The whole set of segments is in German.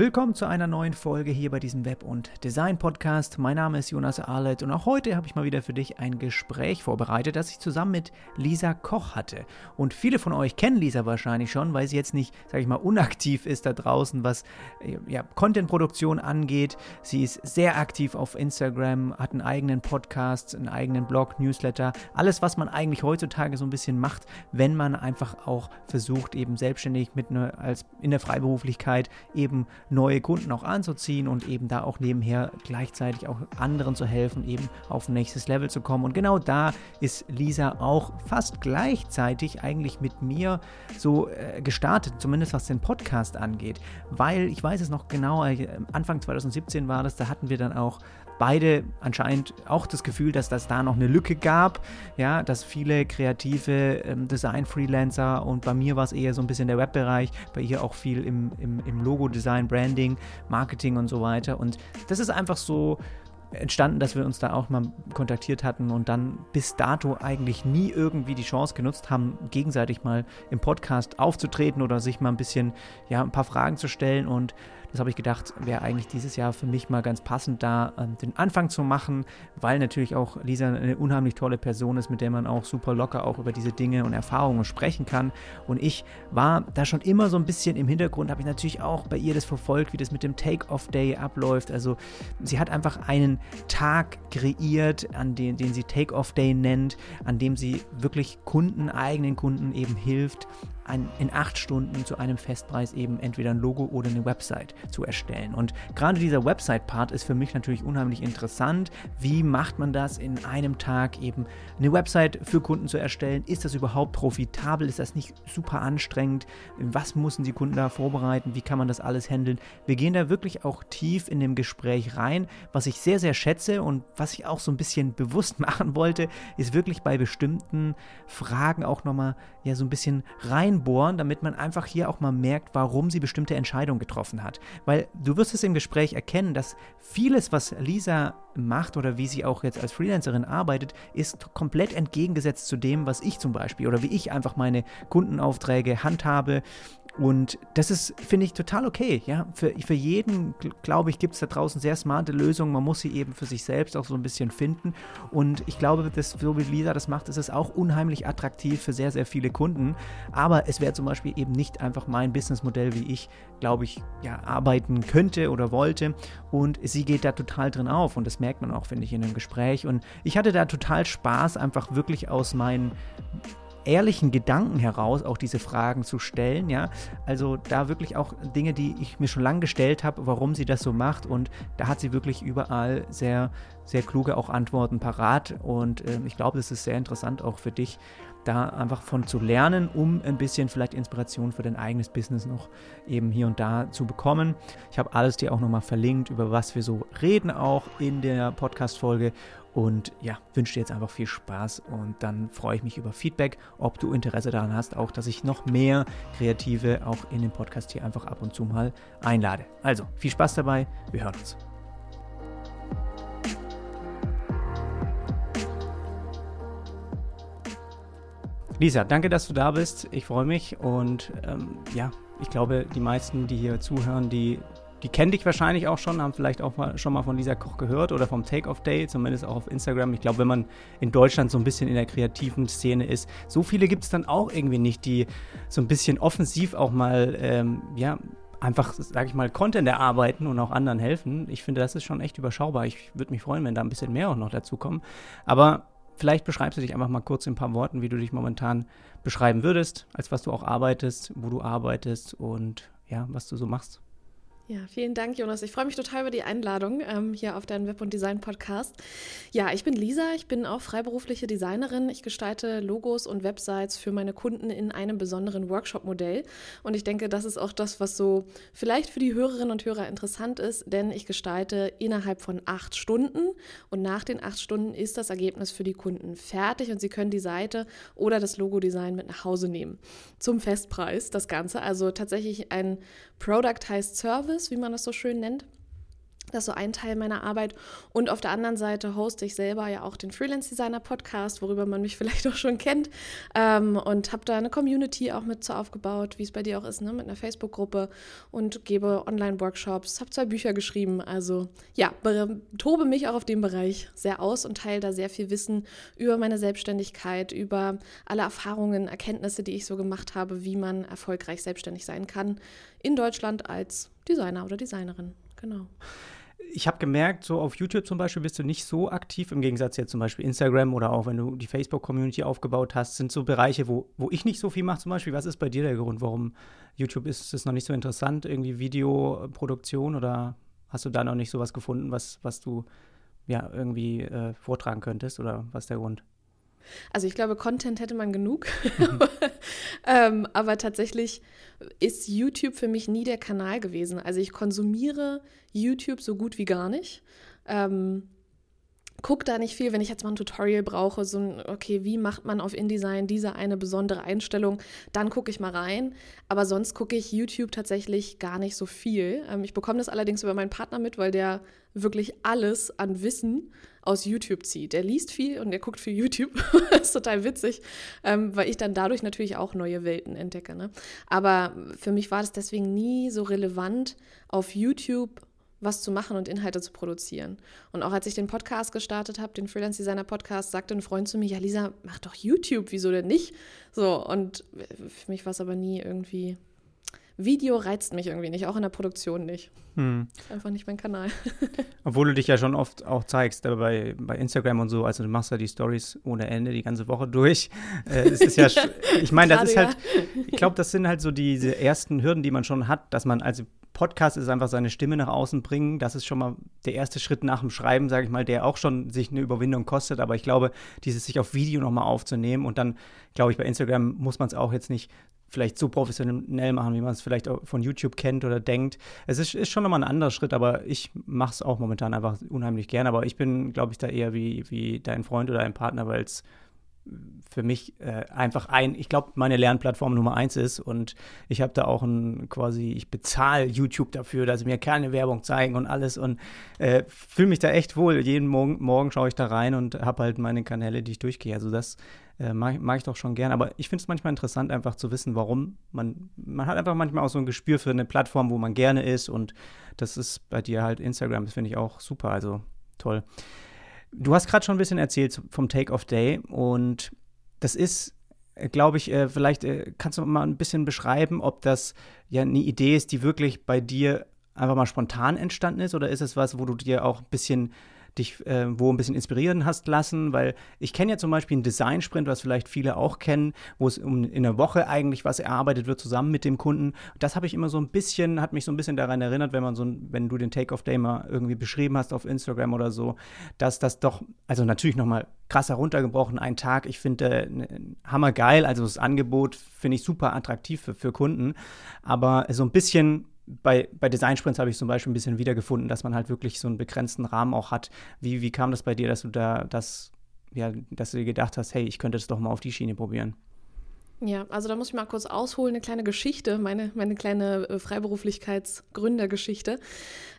Willkommen zu einer neuen Folge hier bei diesem Web- und Design-Podcast. Mein Name ist Jonas Arlet und auch heute habe ich mal wieder für dich ein Gespräch vorbereitet, das ich zusammen mit Lisa Koch hatte. Und viele von euch kennen Lisa wahrscheinlich schon, weil sie jetzt nicht, sage ich mal, unaktiv ist da draußen, was ja, Content-Produktion angeht. Sie ist sehr aktiv auf Instagram, hat einen eigenen Podcast, einen eigenen Blog, Newsletter. Alles, was man eigentlich heutzutage so ein bisschen macht, wenn man einfach auch versucht, eben selbstständig mit ne, als in der Freiberuflichkeit eben neue Kunden auch anzuziehen und eben da auch nebenher gleichzeitig auch anderen zu helfen, eben auf nächstes Level zu kommen. Und genau da ist Lisa auch fast gleichzeitig eigentlich mit mir so äh, gestartet, zumindest was den Podcast angeht, weil ich weiß es noch genau, äh, Anfang 2017 war das, da hatten wir dann auch beide anscheinend auch das Gefühl, dass das da noch eine Lücke gab, ja, dass viele kreative ähm, Design-Freelancer und bei mir war es eher so ein bisschen der Webbereich, bei ihr auch viel im, im, im Logo-Design, Branding, Marketing und so weiter. Und das ist einfach so entstanden, dass wir uns da auch mal kontaktiert hatten und dann bis dato eigentlich nie irgendwie die Chance genutzt haben, gegenseitig mal im Podcast aufzutreten oder sich mal ein bisschen, ja, ein paar Fragen zu stellen und das habe ich gedacht, wäre eigentlich dieses Jahr für mich mal ganz passend, da äh, den Anfang zu machen, weil natürlich auch Lisa eine unheimlich tolle Person ist, mit der man auch super locker auch über diese Dinge und Erfahrungen sprechen kann. Und ich war da schon immer so ein bisschen im Hintergrund, habe ich natürlich auch bei ihr das verfolgt, wie das mit dem Take-Off-Day abläuft. Also sie hat einfach einen Tag kreiert, an den, den sie Take-Off-Day nennt, an dem sie wirklich Kunden, eigenen Kunden eben hilft, ein, in acht Stunden zu einem Festpreis eben entweder ein Logo oder eine Website zu erstellen. Und gerade dieser Website-Part ist für mich natürlich unheimlich interessant. Wie macht man das in einem Tag eben eine Website für Kunden zu erstellen? Ist das überhaupt profitabel? Ist das nicht super anstrengend? Was müssen die Kunden da vorbereiten? Wie kann man das alles handeln? Wir gehen da wirklich auch tief in dem Gespräch rein. Was ich sehr, sehr schätze und was ich auch so ein bisschen bewusst machen wollte, ist wirklich bei bestimmten Fragen auch nochmal ja so ein bisschen rein reinbohren, damit man einfach hier auch mal merkt, warum sie bestimmte Entscheidungen getroffen hat. Weil du wirst es im Gespräch erkennen, dass vieles, was Lisa macht oder wie sie auch jetzt als Freelancerin arbeitet, ist komplett entgegengesetzt zu dem, was ich zum Beispiel oder wie ich einfach meine Kundenaufträge handhabe und das ist, finde ich, total okay. Ja? Für, für jeden, glaube ich, gibt es da draußen sehr smarte Lösungen. Man muss sie eben für sich selbst auch so ein bisschen finden. Und ich glaube, dass, so wie Lisa das macht, ist es auch unheimlich attraktiv für sehr, sehr viele Kunden. Aber es wäre zum Beispiel eben nicht einfach mein Businessmodell, wie ich, glaube ich, ja, arbeiten könnte oder wollte. Und sie geht da total drin auf. Und das merkt man auch, finde ich, in dem Gespräch. Und ich hatte da total Spaß, einfach wirklich aus meinen ehrlichen Gedanken heraus auch diese Fragen zu stellen, ja. Also da wirklich auch Dinge, die ich mir schon lange gestellt habe, warum sie das so macht und da hat sie wirklich überall sehr, sehr kluge auch Antworten parat und äh, ich glaube, das ist sehr interessant auch für dich, da einfach von zu lernen, um ein bisschen vielleicht Inspiration für dein eigenes Business noch eben hier und da zu bekommen. Ich habe alles dir auch nochmal verlinkt, über was wir so reden auch in der Podcast-Folge und ja, wünsche dir jetzt einfach viel Spaß und dann freue ich mich über Feedback, ob du Interesse daran hast, auch dass ich noch mehr Kreative auch in den Podcast hier einfach ab und zu mal einlade. Also viel Spaß dabei, wir hören uns. Lisa, danke, dass du da bist. Ich freue mich und ähm, ja, ich glaube, die meisten, die hier zuhören, die die kennen dich wahrscheinlich auch schon, haben vielleicht auch mal, schon mal von Lisa Koch gehört oder vom Take-Off-Day, zumindest auch auf Instagram. Ich glaube, wenn man in Deutschland so ein bisschen in der kreativen Szene ist, so viele gibt es dann auch irgendwie nicht, die so ein bisschen offensiv auch mal, ähm, ja, einfach, sage ich mal, Content erarbeiten und auch anderen helfen. Ich finde, das ist schon echt überschaubar. Ich würde mich freuen, wenn da ein bisschen mehr auch noch dazu kommen. Aber vielleicht beschreibst du dich einfach mal kurz in ein paar Worten, wie du dich momentan beschreiben würdest, als was du auch arbeitest, wo du arbeitest und ja, was du so machst. Ja, vielen Dank, Jonas. Ich freue mich total über die Einladung ähm, hier auf deinen Web- und Design-Podcast. Ja, ich bin Lisa, ich bin auch freiberufliche Designerin. Ich gestalte Logos und Websites für meine Kunden in einem besonderen Workshop-Modell. Und ich denke, das ist auch das, was so vielleicht für die Hörerinnen und Hörer interessant ist, denn ich gestalte innerhalb von acht Stunden und nach den acht Stunden ist das Ergebnis für die Kunden fertig und sie können die Seite oder das Logo-Design mit nach Hause nehmen. Zum Festpreis das Ganze. Also tatsächlich ein Product heißt Service, wie man das so schön nennt. Das ist so ein Teil meiner Arbeit. Und auf der anderen Seite hoste ich selber ja auch den Freelance Designer Podcast, worüber man mich vielleicht auch schon kennt. Ähm, und habe da eine Community auch mit so aufgebaut, wie es bei dir auch ist, ne? mit einer Facebook-Gruppe und gebe Online-Workshops, habe zwei Bücher geschrieben. Also ja, tobe mich auch auf dem Bereich sehr aus und teile da sehr viel Wissen über meine Selbstständigkeit, über alle Erfahrungen, Erkenntnisse, die ich so gemacht habe, wie man erfolgreich selbstständig sein kann in Deutschland als Designer oder Designerin. Genau ich habe gemerkt, so auf YouTube zum Beispiel bist du nicht so aktiv, im Gegensatz jetzt zum Beispiel Instagram oder auch wenn du die Facebook-Community aufgebaut hast, sind so Bereiche, wo, wo ich nicht so viel mache zum Beispiel. Was ist bei dir der Grund, warum YouTube ist, ist noch nicht so interessant? Irgendwie Videoproduktion oder hast du da noch nicht so was gefunden, was, was du ja irgendwie äh, vortragen könntest oder was ist der Grund? Also ich glaube, Content hätte man genug. ähm, aber tatsächlich ist YouTube für mich nie der Kanal gewesen. Also ich konsumiere YouTube so gut wie gar nicht. Ähm, gucke da nicht viel, wenn ich jetzt mal ein Tutorial brauche, so ein, okay, wie macht man auf InDesign diese eine besondere Einstellung, dann gucke ich mal rein. Aber sonst gucke ich YouTube tatsächlich gar nicht so viel. Ähm, ich bekomme das allerdings über meinen Partner mit, weil der wirklich alles an Wissen aus YouTube zieht. Der liest viel und der guckt viel YouTube. das ist total witzig, ähm, weil ich dann dadurch natürlich auch neue Welten entdecke. Ne? Aber für mich war das deswegen nie so relevant, auf YouTube was zu machen und Inhalte zu produzieren. Und auch als ich den Podcast gestartet habe, den Freelance Designer Podcast, sagte ein Freund zu mir, ja Lisa, mach doch YouTube, wieso denn nicht? So, und für mich war es aber nie irgendwie Video reizt mich irgendwie nicht, auch in der Produktion nicht. Hm. Einfach nicht mein Kanal. Obwohl du dich ja schon oft auch zeigst, äh, bei, bei Instagram und so, also du machst ja die Stories ohne Ende die ganze Woche durch. Äh, es ist ja, ich meine, das ist halt, ich glaube, das sind halt so diese ersten Hürden, die man schon hat, dass man als Podcast ist einfach seine Stimme nach außen bringen. Das ist schon mal der erste Schritt nach dem Schreiben, sage ich mal, der auch schon sich eine Überwindung kostet. Aber ich glaube, dieses sich auf Video nochmal aufzunehmen und dann, glaube ich, bei Instagram muss man es auch jetzt nicht vielleicht so professionell machen, wie man es vielleicht von YouTube kennt oder denkt. Es ist, ist schon nochmal ein anderer Schritt, aber ich mache es auch momentan einfach unheimlich gern. Aber ich bin, glaube ich, da eher wie, wie dein Freund oder dein Partner, weil es für mich äh, einfach ein, ich glaube, meine Lernplattform Nummer eins ist und ich habe da auch ein quasi, ich bezahle YouTube dafür, dass sie mir keine Werbung zeigen und alles und äh, fühle mich da echt wohl. Jeden Morgen, Morgen schaue ich da rein und habe halt meine Kanäle, die ich durchgehe. Also das äh, mag, mag, ich doch schon gern. Aber ich finde es manchmal interessant, einfach zu wissen, warum. Man, man hat einfach manchmal auch so ein Gespür für eine Plattform, wo man gerne ist. Und das ist bei dir halt Instagram. Das finde ich auch super. Also toll. Du hast gerade schon ein bisschen erzählt vom Take-Off Day. Und das ist äh, glaube ich, äh, vielleicht äh, kannst du mal ein bisschen beschreiben, ob das ja eine Idee ist, die wirklich bei dir einfach mal spontan entstanden ist oder ist es was, wo du dir auch ein bisschen dich äh, wo ein bisschen inspirieren hast lassen, weil ich kenne ja zum Beispiel einen Design-Sprint, was vielleicht viele auch kennen, wo es um in der Woche eigentlich was erarbeitet wird zusammen mit dem Kunden. Das habe ich immer so ein bisschen, hat mich so ein bisschen daran erinnert, wenn man so, wenn du den Take-off-Day mal irgendwie beschrieben hast auf Instagram oder so, dass das doch, also natürlich nochmal krass heruntergebrochen, ein Tag, ich finde äh, hammergeil, also das Angebot finde ich super attraktiv für, für Kunden, aber so ein bisschen bei, bei Design Sprints habe ich zum Beispiel ein bisschen wiedergefunden, dass man halt wirklich so einen begrenzten Rahmen auch hat. Wie, wie kam das bei dir, dass du da das, ja, dass du dir gedacht hast, hey, ich könnte das doch mal auf die Schiene probieren? Ja, also da muss ich mal kurz ausholen, eine kleine Geschichte, meine, meine kleine äh, Freiberuflichkeitsgründergeschichte.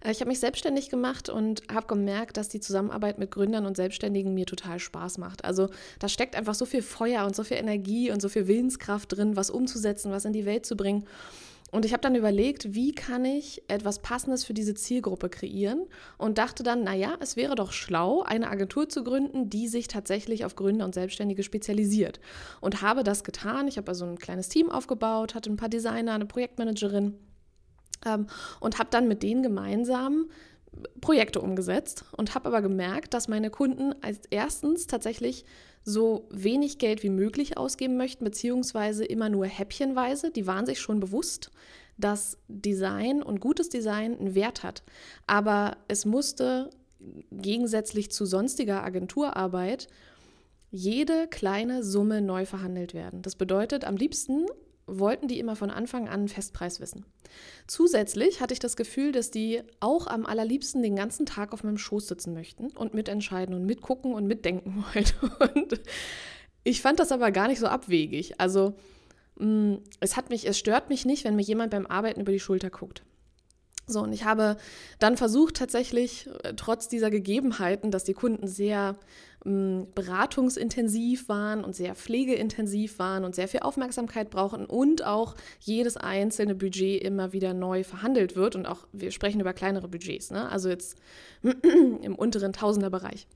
Äh, ich habe mich selbstständig gemacht und habe gemerkt, dass die Zusammenarbeit mit Gründern und Selbstständigen mir total Spaß macht. Also da steckt einfach so viel Feuer und so viel Energie und so viel Willenskraft drin, was umzusetzen, was in die Welt zu bringen. Und ich habe dann überlegt, wie kann ich etwas Passendes für diese Zielgruppe kreieren und dachte dann, naja, es wäre doch schlau, eine Agentur zu gründen, die sich tatsächlich auf Gründer und Selbstständige spezialisiert. Und habe das getan. Ich habe also ein kleines Team aufgebaut, hatte ein paar Designer, eine Projektmanagerin ähm, und habe dann mit denen gemeinsam Projekte umgesetzt und habe aber gemerkt, dass meine Kunden als erstens tatsächlich so wenig Geld wie möglich ausgeben möchten, beziehungsweise immer nur häppchenweise. Die waren sich schon bewusst, dass Design und gutes Design einen Wert hat. Aber es musste gegensätzlich zu sonstiger Agenturarbeit jede kleine Summe neu verhandelt werden. Das bedeutet, am liebsten wollten die immer von Anfang an einen Festpreis wissen. Zusätzlich hatte ich das Gefühl, dass die auch am allerliebsten den ganzen Tag auf meinem Schoß sitzen möchten und mitentscheiden und mitgucken und mitdenken wollten. Und ich fand das aber gar nicht so abwegig. Also mm, es hat mich, es stört mich nicht, wenn mir jemand beim Arbeiten über die Schulter guckt. So, und ich habe dann versucht, tatsächlich, äh, trotz dieser Gegebenheiten, dass die Kunden sehr beratungsintensiv waren und sehr pflegeintensiv waren und sehr viel Aufmerksamkeit brauchen und auch jedes einzelne Budget immer wieder neu verhandelt wird. Und auch, wir sprechen über kleinere Budgets, ne? also jetzt im unteren Tausenderbereich.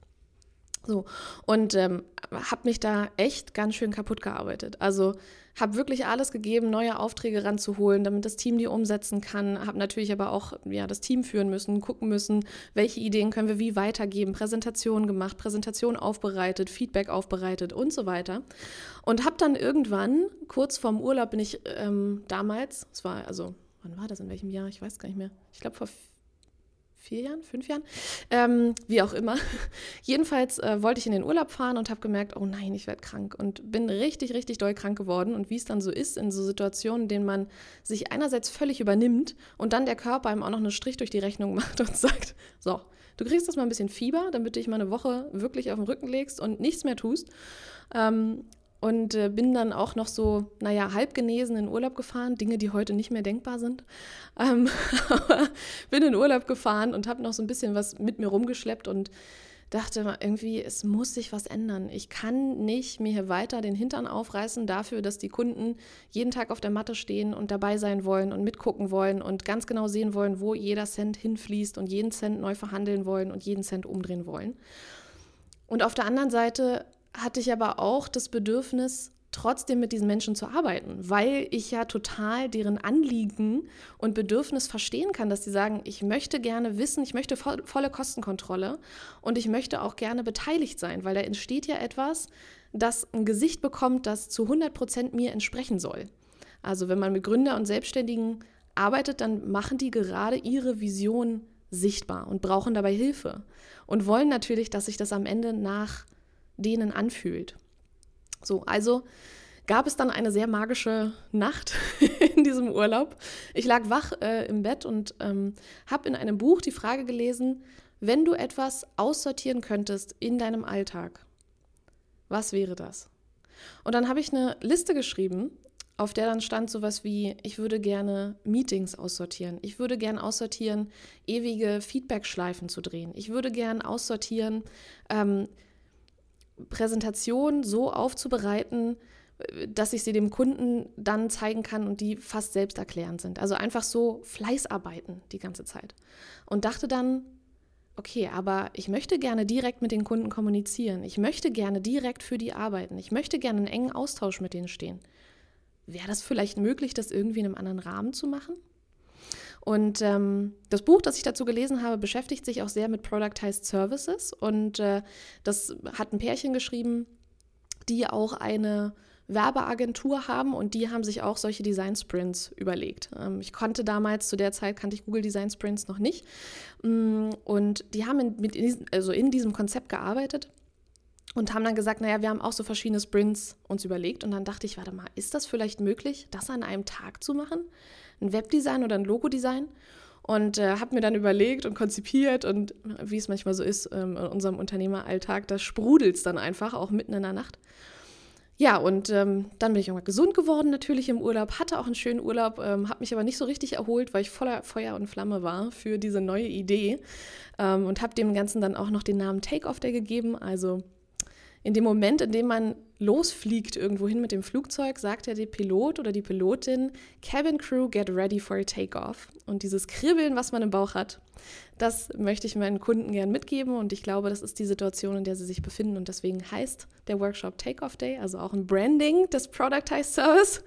So, und ähm, habe mich da echt ganz schön kaputt gearbeitet. Also habe wirklich alles gegeben, neue Aufträge ranzuholen, damit das Team die umsetzen kann. Habe natürlich aber auch ja, das Team führen müssen, gucken müssen, welche Ideen können wir wie weitergeben, Präsentationen gemacht, Präsentation aufbereitet, Feedback aufbereitet und so weiter. Und habe dann irgendwann, kurz vorm Urlaub bin ich ähm, damals, es war also, wann war das, in welchem Jahr? Ich weiß gar nicht mehr. Ich glaube vor vier Jahren, fünf Jahren, ähm, wie auch immer. Jedenfalls äh, wollte ich in den Urlaub fahren und habe gemerkt, oh nein, ich werde krank und bin richtig, richtig doll krank geworden. Und wie es dann so ist in so Situationen, in denen man sich einerseits völlig übernimmt und dann der Körper einem auch noch einen Strich durch die Rechnung macht und sagt, so, du kriegst das mal ein bisschen Fieber, damit du dich mal eine Woche wirklich auf den Rücken legst und nichts mehr tust. Ähm, und äh, bin dann auch noch so, naja, halb genesen in Urlaub gefahren, Dinge, die heute nicht mehr denkbar sind. Ähm, bin in Urlaub gefahren und habe noch so ein bisschen was mit mir rumgeschleppt und dachte irgendwie, es muss sich was ändern. Ich kann nicht mir hier weiter den Hintern aufreißen dafür, dass die Kunden jeden Tag auf der Matte stehen und dabei sein wollen und mitgucken wollen und ganz genau sehen wollen, wo jeder Cent hinfließt und jeden Cent neu verhandeln wollen und jeden Cent umdrehen wollen. Und auf der anderen Seite hatte ich aber auch das Bedürfnis, trotzdem mit diesen Menschen zu arbeiten, weil ich ja total deren Anliegen und Bedürfnis verstehen kann, dass sie sagen, ich möchte gerne wissen, ich möchte vo volle Kostenkontrolle und ich möchte auch gerne beteiligt sein, weil da entsteht ja etwas, das ein Gesicht bekommt, das zu 100 Prozent mir entsprechen soll. Also wenn man mit Gründer und Selbstständigen arbeitet, dann machen die gerade ihre Vision sichtbar und brauchen dabei Hilfe und wollen natürlich, dass sich das am Ende nach denen anfühlt. So, also gab es dann eine sehr magische Nacht in diesem Urlaub. Ich lag wach äh, im Bett und ähm, habe in einem Buch die Frage gelesen, wenn du etwas aussortieren könntest in deinem Alltag, was wäre das? Und dann habe ich eine Liste geschrieben, auf der dann stand sowas wie, ich würde gerne Meetings aussortieren. Ich würde gerne aussortieren, ewige Feedback-Schleifen zu drehen. Ich würde gerne aussortieren, ähm, Präsentation so aufzubereiten, dass ich sie dem Kunden dann zeigen kann und die fast selbsterklärend sind. Also einfach so Fleißarbeiten die ganze Zeit. Und dachte dann, okay, aber ich möchte gerne direkt mit den Kunden kommunizieren. Ich möchte gerne direkt für die arbeiten. Ich möchte gerne einen engen Austausch mit denen stehen. Wäre das vielleicht möglich, das irgendwie in einem anderen Rahmen zu machen? Und ähm, das Buch, das ich dazu gelesen habe, beschäftigt sich auch sehr mit Productized Services. Und äh, das hat ein Pärchen geschrieben, die auch eine Werbeagentur haben und die haben sich auch solche Design Sprints überlegt. Ähm, ich konnte damals, zu der Zeit kannte ich Google Design Sprints noch nicht. Mm, und die haben in, mit in also in diesem Konzept gearbeitet und haben dann gesagt, naja, wir haben auch so verschiedene Sprints uns überlegt. Und dann dachte ich, warte mal, ist das vielleicht möglich, das an einem Tag zu machen? Ein Webdesign oder ein Logodesign und äh, habe mir dann überlegt und konzipiert und wie es manchmal so ist ähm, in unserem Unternehmeralltag, da sprudelt es dann einfach, auch mitten in der Nacht. Ja, und ähm, dann bin ich irgendwann gesund geworden, natürlich im Urlaub, hatte auch einen schönen Urlaub, ähm, habe mich aber nicht so richtig erholt, weil ich voller Feuer und Flamme war für diese neue Idee ähm, und habe dem Ganzen dann auch noch den Namen Take-Off Day gegeben, also in dem Moment, in dem man losfliegt irgendwo hin mit dem Flugzeug, sagt der Pilot oder die Pilotin, Cabin Crew, get ready for a takeoff. Und dieses Kribbeln, was man im Bauch hat, das möchte ich meinen Kunden gern mitgeben. Und ich glaube, das ist die Situation, in der sie sich befinden. Und deswegen heißt der Workshop Takeoff Day, also auch ein Branding des Productized Service.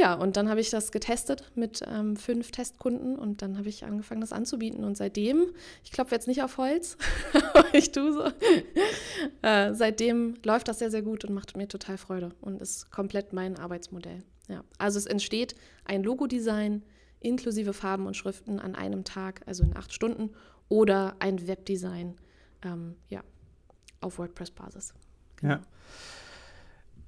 Ja, und dann habe ich das getestet mit ähm, fünf Testkunden und dann habe ich angefangen, das anzubieten. Und seitdem, ich klopfe jetzt nicht auf Holz, aber ich tue so, äh, seitdem läuft das sehr, sehr gut und macht mir total Freude und ist komplett mein Arbeitsmodell. Ja, also es entsteht ein Logodesign inklusive Farben und Schriften an einem Tag, also in acht Stunden, oder ein Webdesign, ähm, ja, auf WordPress-Basis. Genau. Ja.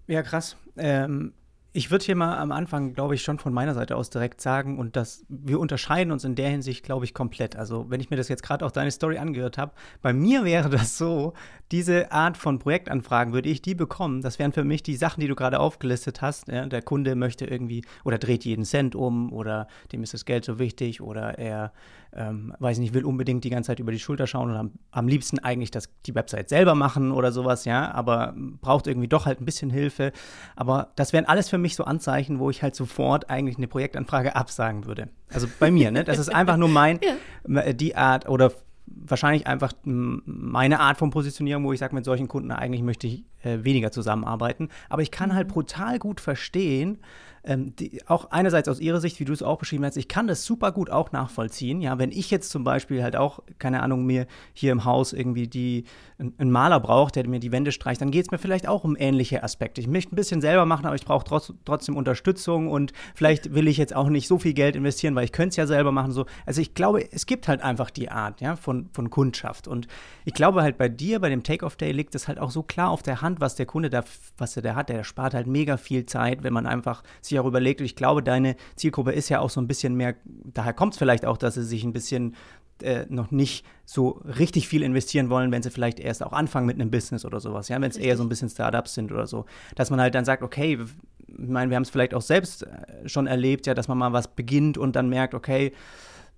Ja, krass. Ähm, ich würde hier mal am Anfang, glaube ich, schon von meiner Seite aus direkt sagen und dass wir unterscheiden uns in der Hinsicht, glaube ich, komplett. Also wenn ich mir das jetzt gerade auch deine Story angehört habe, bei mir wäre das so, diese Art von Projektanfragen würde ich die bekommen. Das wären für mich die Sachen, die du gerade aufgelistet hast. Ja? Der Kunde möchte irgendwie oder dreht jeden Cent um oder dem ist das Geld so wichtig oder er, ähm, weiß nicht, will unbedingt die ganze Zeit über die Schulter schauen und am, am liebsten eigentlich das, die Website selber machen oder sowas, ja, aber braucht irgendwie doch halt ein bisschen Hilfe. Aber das wären alles für mich so Anzeichen, wo ich halt sofort eigentlich eine Projektanfrage absagen würde. Also bei mir, ne? Das ist einfach nur mein, ja. die Art oder wahrscheinlich einfach meine Art von Positionierung, wo ich sage, mit solchen Kunden eigentlich möchte ich äh, weniger zusammenarbeiten. Aber ich kann halt mhm. brutal gut verstehen, ähm, die, auch einerseits aus ihrer Sicht, wie du es auch beschrieben hast, ich kann das super gut auch nachvollziehen. Ja, wenn ich jetzt zum Beispiel halt auch, keine Ahnung, mir hier im Haus irgendwie die, einen Maler braucht, der mir die Wände streicht, dann geht es mir vielleicht auch um ähnliche Aspekte. Ich möchte ein bisschen selber machen, aber ich brauche trotz, trotzdem Unterstützung und vielleicht will ich jetzt auch nicht so viel Geld investieren, weil ich könnte es ja selber machen. So. Also ich glaube, es gibt halt einfach die Art ja, von, von Kundschaft. Und ich glaube halt bei dir, bei dem Take-Off-Day liegt es halt auch so klar auf der Hand, was der Kunde da, was er da hat. Der spart halt mega viel Zeit, wenn man einfach sich sich auch überlegt, und ich glaube, deine Zielgruppe ist ja auch so ein bisschen mehr, daher kommt es vielleicht auch, dass sie sich ein bisschen äh, noch nicht so richtig viel investieren wollen, wenn sie vielleicht erst auch anfangen mit einem Business oder sowas, ja, wenn es eher so ein bisschen Startups sind oder so, dass man halt dann sagt, okay, ich meine, wir haben es vielleicht auch selbst äh, schon erlebt, ja, dass man mal was beginnt und dann merkt, okay,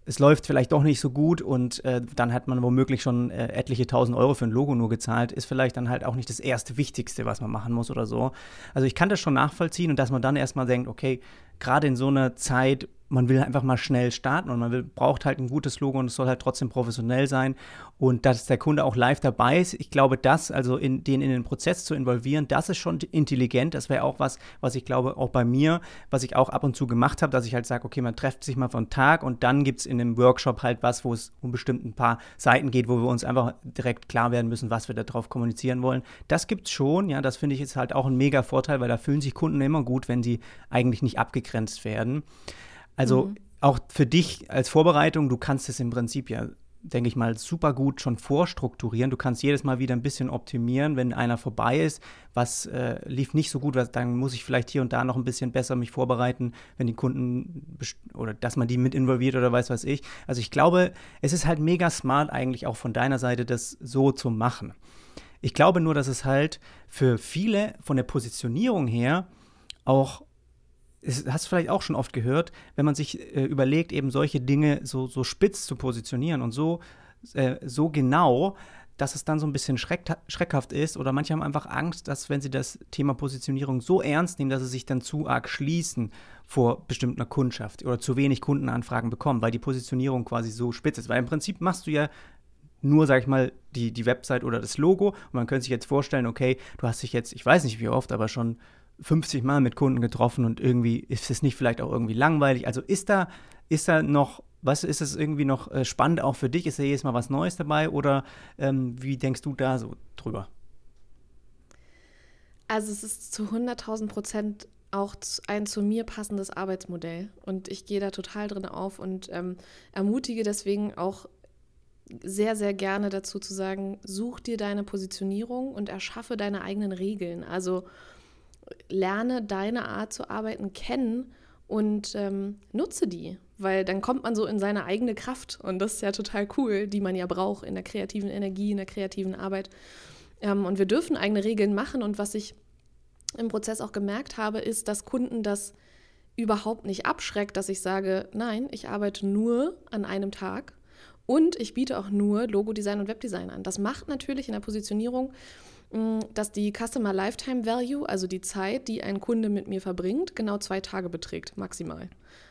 es läuft vielleicht doch nicht so gut und äh, dann hat man womöglich schon äh, etliche tausend Euro für ein Logo nur gezahlt, ist vielleicht dann halt auch nicht das erste Wichtigste, was man machen muss oder so. Also ich kann das schon nachvollziehen und dass man dann erstmal denkt, okay, gerade in so einer Zeit, man will einfach mal schnell starten und man will, braucht halt ein gutes Logo und es soll halt trotzdem professionell sein und dass der Kunde auch live dabei ist. Ich glaube, das, also in, den in den Prozess zu involvieren, das ist schon intelligent. Das wäre auch was, was ich glaube, auch bei mir, was ich auch ab und zu gemacht habe, dass ich halt sage, okay, man trifft sich mal von Tag und dann gibt es in einem Workshop halt was, wo es um bestimmt ein paar Seiten geht, wo wir uns einfach direkt klar werden müssen, was wir darauf kommunizieren wollen. Das gibt es schon, ja, das finde ich jetzt halt auch ein mega Vorteil, weil da fühlen sich Kunden immer gut, wenn sie eigentlich nicht abgegrenzt werden. Also mhm. auch für dich als Vorbereitung, du kannst es im Prinzip ja, denke ich mal, super gut schon vorstrukturieren. Du kannst jedes Mal wieder ein bisschen optimieren, wenn einer vorbei ist. Was äh, lief nicht so gut, was, dann muss ich vielleicht hier und da noch ein bisschen besser mich vorbereiten, wenn die Kunden oder dass man die mit involviert oder weiß was ich. Also ich glaube, es ist halt mega smart eigentlich auch von deiner Seite, das so zu machen. Ich glaube nur, dass es halt für viele von der Positionierung her auch es, hast du vielleicht auch schon oft gehört, wenn man sich äh, überlegt, eben solche Dinge so, so spitz zu positionieren und so, äh, so genau, dass es dann so ein bisschen schreck, schreckhaft ist oder manche haben einfach Angst, dass wenn sie das Thema Positionierung so ernst nehmen, dass sie sich dann zu arg schließen vor bestimmter Kundschaft oder zu wenig Kundenanfragen bekommen, weil die Positionierung quasi so spitz ist. Weil im Prinzip machst du ja nur, sag ich mal, die, die Website oder das Logo und man könnte sich jetzt vorstellen, okay, du hast dich jetzt, ich weiß nicht wie oft, aber schon 50 Mal mit Kunden getroffen und irgendwie ist es nicht vielleicht auch irgendwie langweilig. Also ist da, ist da noch, was ist es irgendwie noch äh, spannend auch für dich? Ist da jedes Mal was Neues dabei oder ähm, wie denkst du da so drüber? Also es ist zu 100.000 Prozent auch ein zu mir passendes Arbeitsmodell und ich gehe da total drin auf und ähm, ermutige deswegen auch sehr, sehr gerne dazu zu sagen, such dir deine Positionierung und erschaffe deine eigenen Regeln. Also lerne deine Art zu arbeiten kennen und ähm, nutze die, weil dann kommt man so in seine eigene Kraft und das ist ja total cool, die man ja braucht in der kreativen Energie, in der kreativen Arbeit. Ähm, und wir dürfen eigene Regeln machen und was ich im Prozess auch gemerkt habe, ist, dass Kunden das überhaupt nicht abschreckt, dass ich sage, nein, ich arbeite nur an einem Tag und ich biete auch nur Logo-Design und Webdesign an. Das macht natürlich in der Positionierung dass die Customer Lifetime Value, also die Zeit, die ein Kunde mit mir verbringt, genau zwei Tage beträgt, maximal.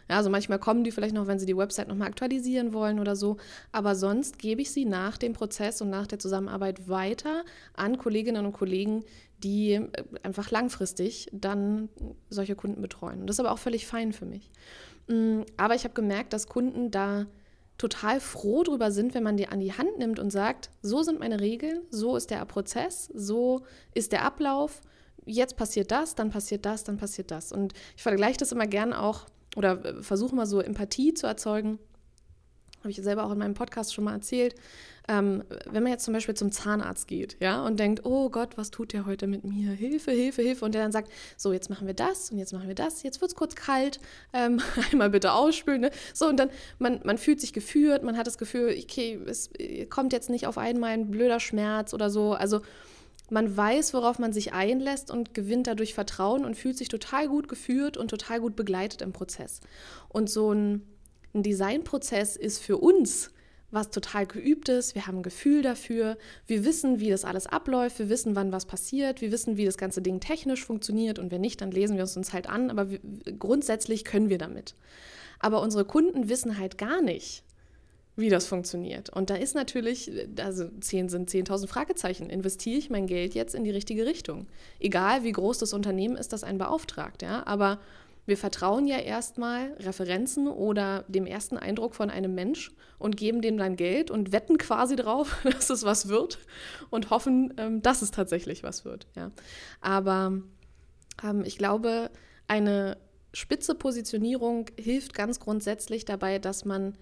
Ja, also manchmal kommen die vielleicht noch, wenn sie die Website nochmal aktualisieren wollen oder so, aber sonst gebe ich sie nach dem Prozess und nach der Zusammenarbeit weiter an Kolleginnen und Kollegen, die äh, einfach langfristig dann solche Kunden betreuen. das ist aber auch völlig fein für mich. Mm, aber ich habe gemerkt, dass Kunden da total froh drüber sind, wenn man die an die Hand nimmt und sagt, so sind meine Regeln, so ist der Prozess, so ist der Ablauf, jetzt passiert das, dann passiert das, dann passiert das. Und ich vergleiche das immer gern auch oder versuche mal so Empathie zu erzeugen habe ich selber auch in meinem Podcast schon mal erzählt, ähm, wenn man jetzt zum Beispiel zum Zahnarzt geht, ja, und denkt, oh Gott, was tut der heute mit mir? Hilfe, Hilfe, Hilfe. Und der dann sagt, so, jetzt machen wir das und jetzt machen wir das, jetzt wird es kurz kalt, ähm, einmal bitte ausspülen. Ne? So, und dann, man, man fühlt sich geführt, man hat das Gefühl, okay, es kommt jetzt nicht auf einmal ein blöder Schmerz oder so. Also man weiß, worauf man sich einlässt und gewinnt dadurch Vertrauen und fühlt sich total gut geführt und total gut begleitet im Prozess. Und so ein, ein Designprozess ist für uns was total geübt ist, wir haben ein Gefühl dafür, wir wissen, wie das alles abläuft, wir wissen, wann was passiert, wir wissen, wie das ganze Ding technisch funktioniert und wenn nicht, dann lesen wir es uns halt an, aber wir, grundsätzlich können wir damit. Aber unsere Kunden wissen halt gar nicht, wie das funktioniert. Und da ist natürlich, also 10 sind 10.000 Fragezeichen. Investiere ich mein Geld jetzt in die richtige Richtung? Egal, wie groß das Unternehmen ist, das einen beauftragt, ja, aber wir vertrauen ja erstmal Referenzen oder dem ersten Eindruck von einem Mensch und geben dem dann Geld und wetten quasi drauf, dass es was wird und hoffen, ähm, dass es tatsächlich was wird. Ja. Aber ähm, ich glaube, eine spitze Positionierung hilft ganz grundsätzlich dabei, dass man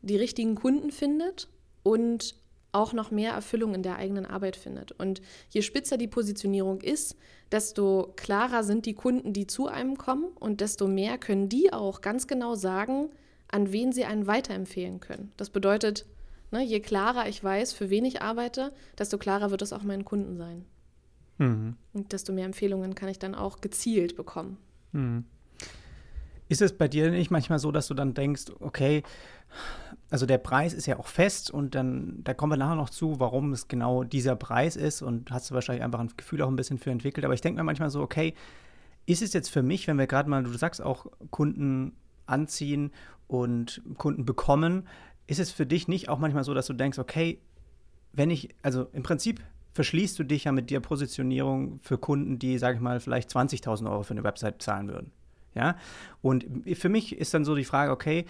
die richtigen Kunden findet und auch noch mehr Erfüllung in der eigenen Arbeit findet. Und je spitzer die Positionierung ist, desto klarer sind die Kunden, die zu einem kommen und desto mehr können die auch ganz genau sagen, an wen sie einen weiterempfehlen können. Das bedeutet, ne, je klarer ich weiß, für wen ich arbeite, desto klarer wird es auch meinen Kunden sein. Mhm. Und desto mehr Empfehlungen kann ich dann auch gezielt bekommen. Mhm. Ist es bei dir nicht manchmal so, dass du dann denkst, okay, also der Preis ist ja auch fest und dann, da kommen wir nachher noch zu, warum es genau dieser Preis ist und hast du wahrscheinlich einfach ein Gefühl auch ein bisschen für entwickelt. Aber ich denke mir manchmal so, okay, ist es jetzt für mich, wenn wir gerade mal, du sagst auch Kunden anziehen und Kunden bekommen, ist es für dich nicht auch manchmal so, dass du denkst, okay, wenn ich, also im Prinzip verschließt du dich ja mit der Positionierung für Kunden, die, sage ich mal, vielleicht 20.000 Euro für eine Website zahlen würden. Ja, und für mich ist dann so die Frage, okay,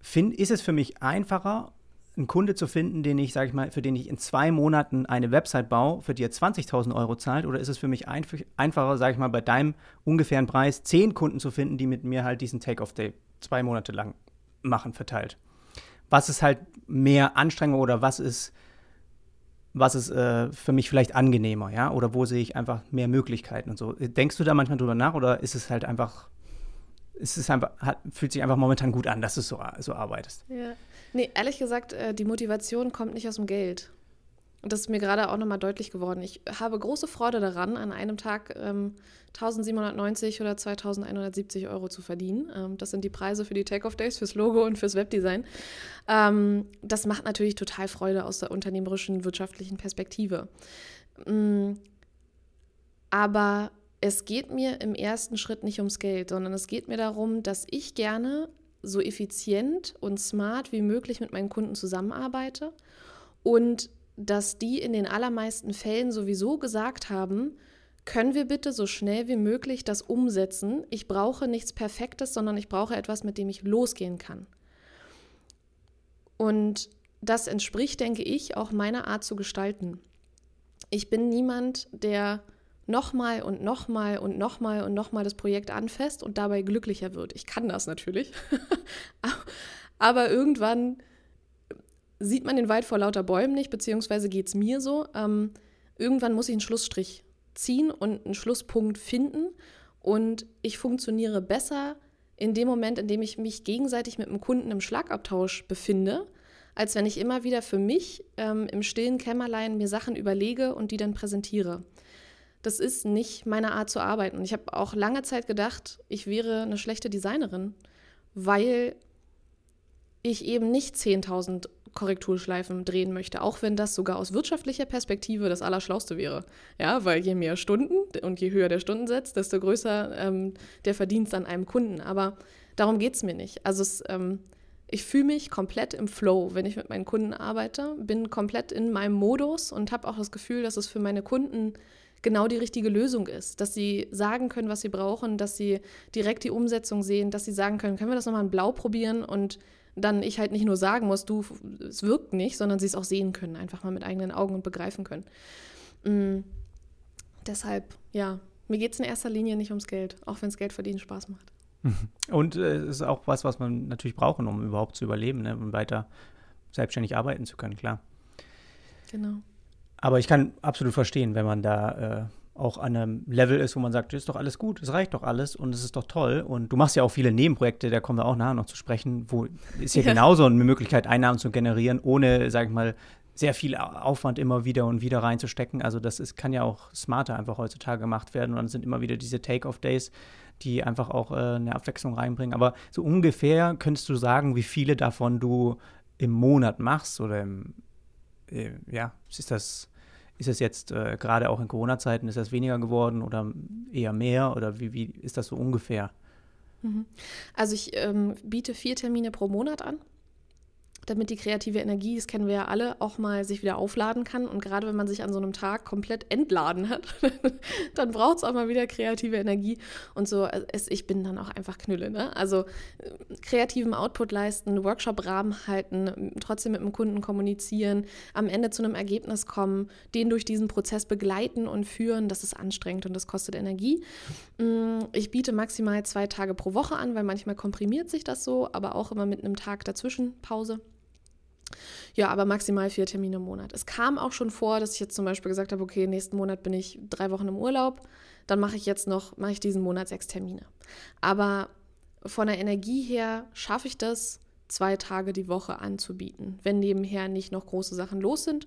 find, ist es für mich einfacher, einen Kunde zu finden, den ich, sage ich mal, für den ich in zwei Monaten eine Website baue, für die er 20.000 Euro zahlt? Oder ist es für mich einf einfacher, sage ich mal, bei deinem ungefähren Preis zehn Kunden zu finden, die mit mir halt diesen Take-off-Day zwei Monate lang machen, verteilt? Was ist halt mehr Anstrengung oder was ist, was ist äh, für mich vielleicht angenehmer, ja? Oder wo sehe ich einfach mehr Möglichkeiten und so? Denkst du da manchmal drüber nach oder ist es halt einfach es ist einfach, hat, fühlt sich einfach momentan gut an, dass du so, so arbeitest. Ja. Nee, ehrlich gesagt, äh, die Motivation kommt nicht aus dem Geld. Und das ist mir gerade auch nochmal deutlich geworden. Ich habe große Freude daran, an einem Tag ähm, 1790 oder 2170 Euro zu verdienen. Ähm, das sind die Preise für die Take-Off-Days, fürs Logo und fürs Webdesign. Ähm, das macht natürlich total Freude aus der unternehmerischen, wirtschaftlichen Perspektive. Ähm, aber es geht mir im ersten Schritt nicht ums Geld, sondern es geht mir darum, dass ich gerne so effizient und smart wie möglich mit meinen Kunden zusammenarbeite und dass die in den allermeisten Fällen sowieso gesagt haben, können wir bitte so schnell wie möglich das umsetzen? Ich brauche nichts Perfektes, sondern ich brauche etwas, mit dem ich losgehen kann. Und das entspricht, denke ich, auch meiner Art zu gestalten. Ich bin niemand, der nochmal und nochmal und nochmal und nochmal das Projekt anfasst und dabei glücklicher wird. Ich kann das natürlich. Aber irgendwann sieht man den Wald vor lauter Bäumen nicht, beziehungsweise geht es mir so. Ähm, irgendwann muss ich einen Schlussstrich ziehen und einen Schlusspunkt finden. Und ich funktioniere besser in dem Moment, in dem ich mich gegenseitig mit dem Kunden im Schlagabtausch befinde, als wenn ich immer wieder für mich ähm, im stillen Kämmerlein mir Sachen überlege und die dann präsentiere das ist nicht meine Art zu arbeiten. Und ich habe auch lange Zeit gedacht, ich wäre eine schlechte Designerin, weil ich eben nicht 10.000 Korrekturschleifen drehen möchte, auch wenn das sogar aus wirtschaftlicher Perspektive das Allerschlauste wäre. Ja, weil je mehr Stunden und je höher der Stundensatz, desto größer ähm, der Verdienst an einem Kunden. Aber darum geht es mir nicht. Also es, ähm, ich fühle mich komplett im Flow, wenn ich mit meinen Kunden arbeite, bin komplett in meinem Modus und habe auch das Gefühl, dass es für meine Kunden genau die richtige Lösung ist. Dass sie sagen können, was sie brauchen, dass sie direkt die Umsetzung sehen, dass sie sagen können, können wir das nochmal in Blau probieren und dann ich halt nicht nur sagen muss, du, es wirkt nicht, sondern sie es auch sehen können, einfach mal mit eigenen Augen und begreifen können. Mhm. Deshalb, ja, mir geht es in erster Linie nicht ums Geld, auch wenn es Geld verdienen Spaß macht. Und äh, es äh, ist auch was, was man natürlich braucht, um überhaupt zu überleben ne? und weiter selbstständig arbeiten zu können, klar. Genau. Aber ich kann absolut verstehen, wenn man da äh, auch an einem Level ist, wo man sagt, ist doch alles gut, es reicht doch alles und es ist doch toll. Und du machst ja auch viele Nebenprojekte, da kommen wir auch nachher noch zu sprechen, wo ist ja, ja. genauso eine Möglichkeit, Einnahmen zu generieren, ohne, sag ich mal, sehr viel Aufwand immer wieder und wieder reinzustecken. Also das ist, kann ja auch smarter einfach heutzutage gemacht werden. Und dann sind immer wieder diese Take-off-Days, die einfach auch äh, eine Abwechslung reinbringen. Aber so ungefähr könntest du sagen, wie viele davon du im Monat machst oder im, äh, ja, ist das ist es jetzt äh, gerade auch in Corona-Zeiten, ist das weniger geworden oder eher mehr oder wie, wie ist das so ungefähr? Mhm. Also ich ähm, biete vier Termine pro Monat an damit die kreative Energie, das kennen wir ja alle, auch mal sich wieder aufladen kann. Und gerade wenn man sich an so einem Tag komplett entladen hat, dann braucht es auch mal wieder kreative Energie. Und so, äh, es, ich bin dann auch einfach Knülle. Ne? Also äh, kreativen Output leisten, Workshop-Rahmen halten, trotzdem mit dem Kunden kommunizieren, am Ende zu einem Ergebnis kommen, den durch diesen Prozess begleiten und führen, das ist anstrengend und das kostet Energie. Mm, ich biete maximal zwei Tage pro Woche an, weil manchmal komprimiert sich das so, aber auch immer mit einem Tag dazwischen Pause. Ja, aber maximal vier Termine im Monat. Es kam auch schon vor, dass ich jetzt zum Beispiel gesagt habe, okay, nächsten Monat bin ich drei Wochen im Urlaub, dann mache ich jetzt noch, mache ich diesen Monat sechs Termine. Aber von der Energie her schaffe ich das, zwei Tage die Woche anzubieten, wenn nebenher nicht noch große Sachen los sind.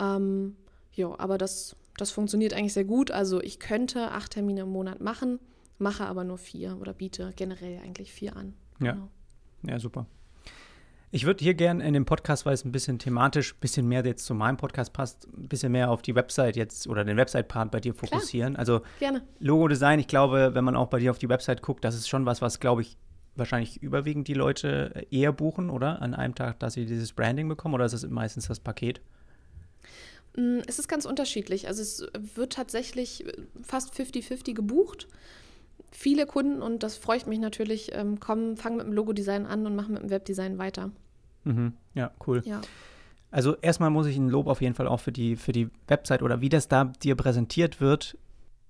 Ähm, ja, aber das, das funktioniert eigentlich sehr gut. Also ich könnte acht Termine im Monat machen, mache aber nur vier oder biete generell eigentlich vier an. Ja, genau. ja super. Ich würde hier gerne in dem Podcast, weil es ein bisschen thematisch, ein bisschen mehr jetzt zu meinem Podcast passt, ein bisschen mehr auf die Website jetzt oder den Website-Part bei dir fokussieren. Klar. Also gerne. Logo-Design, ich glaube, wenn man auch bei dir auf die Website guckt, das ist schon was, was, glaube ich, wahrscheinlich überwiegend die Leute eher buchen, oder? An einem Tag, dass sie dieses Branding bekommen, oder ist es meistens das Paket? Mm, es ist ganz unterschiedlich. Also es wird tatsächlich fast 50-50 gebucht viele Kunden, und das freut mich natürlich, ähm, kommen, fangen mit dem Logodesign an und machen mit dem Webdesign weiter. Mhm. Ja, cool. Ja. Also erstmal muss ich ein Lob auf jeden Fall auch für die, für die Website oder wie das da dir präsentiert wird,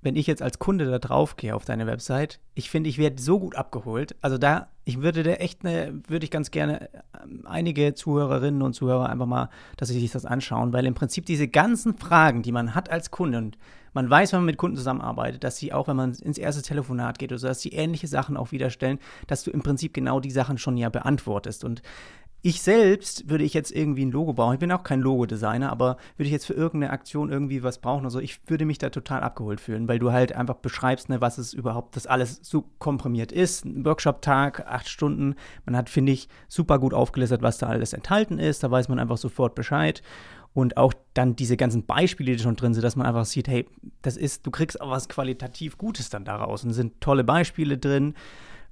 wenn ich jetzt als Kunde da drauf gehe auf deine Website, ich finde, ich werde so gut abgeholt. Also da, ich würde da echt eine, würde ich ganz gerne ähm, einige Zuhörerinnen und Zuhörer einfach mal, dass sie sich das anschauen, weil im Prinzip diese ganzen Fragen, die man hat als Kunde und man weiß, wenn man mit Kunden zusammenarbeitet, dass sie auch, wenn man ins erste Telefonat geht oder so, dass sie ähnliche Sachen auch wieder stellen, dass du im Prinzip genau die Sachen schon ja beantwortest. Und ich selbst würde ich jetzt irgendwie ein Logo bauen. Ich bin auch kein Logo-Designer, aber würde ich jetzt für irgendeine Aktion irgendwie was brauchen oder so, ich würde mich da total abgeholt fühlen, weil du halt einfach beschreibst, ne, was es überhaupt, das alles so komprimiert ist. Ein Workshop-Tag, acht Stunden. Man hat, finde ich, super gut aufgelistet, was da alles enthalten ist. Da weiß man einfach sofort Bescheid. Und auch dann diese ganzen Beispiele, die schon drin sind, dass man einfach sieht, hey, das ist, du kriegst auch was qualitativ Gutes dann daraus. Und sind tolle Beispiele drin.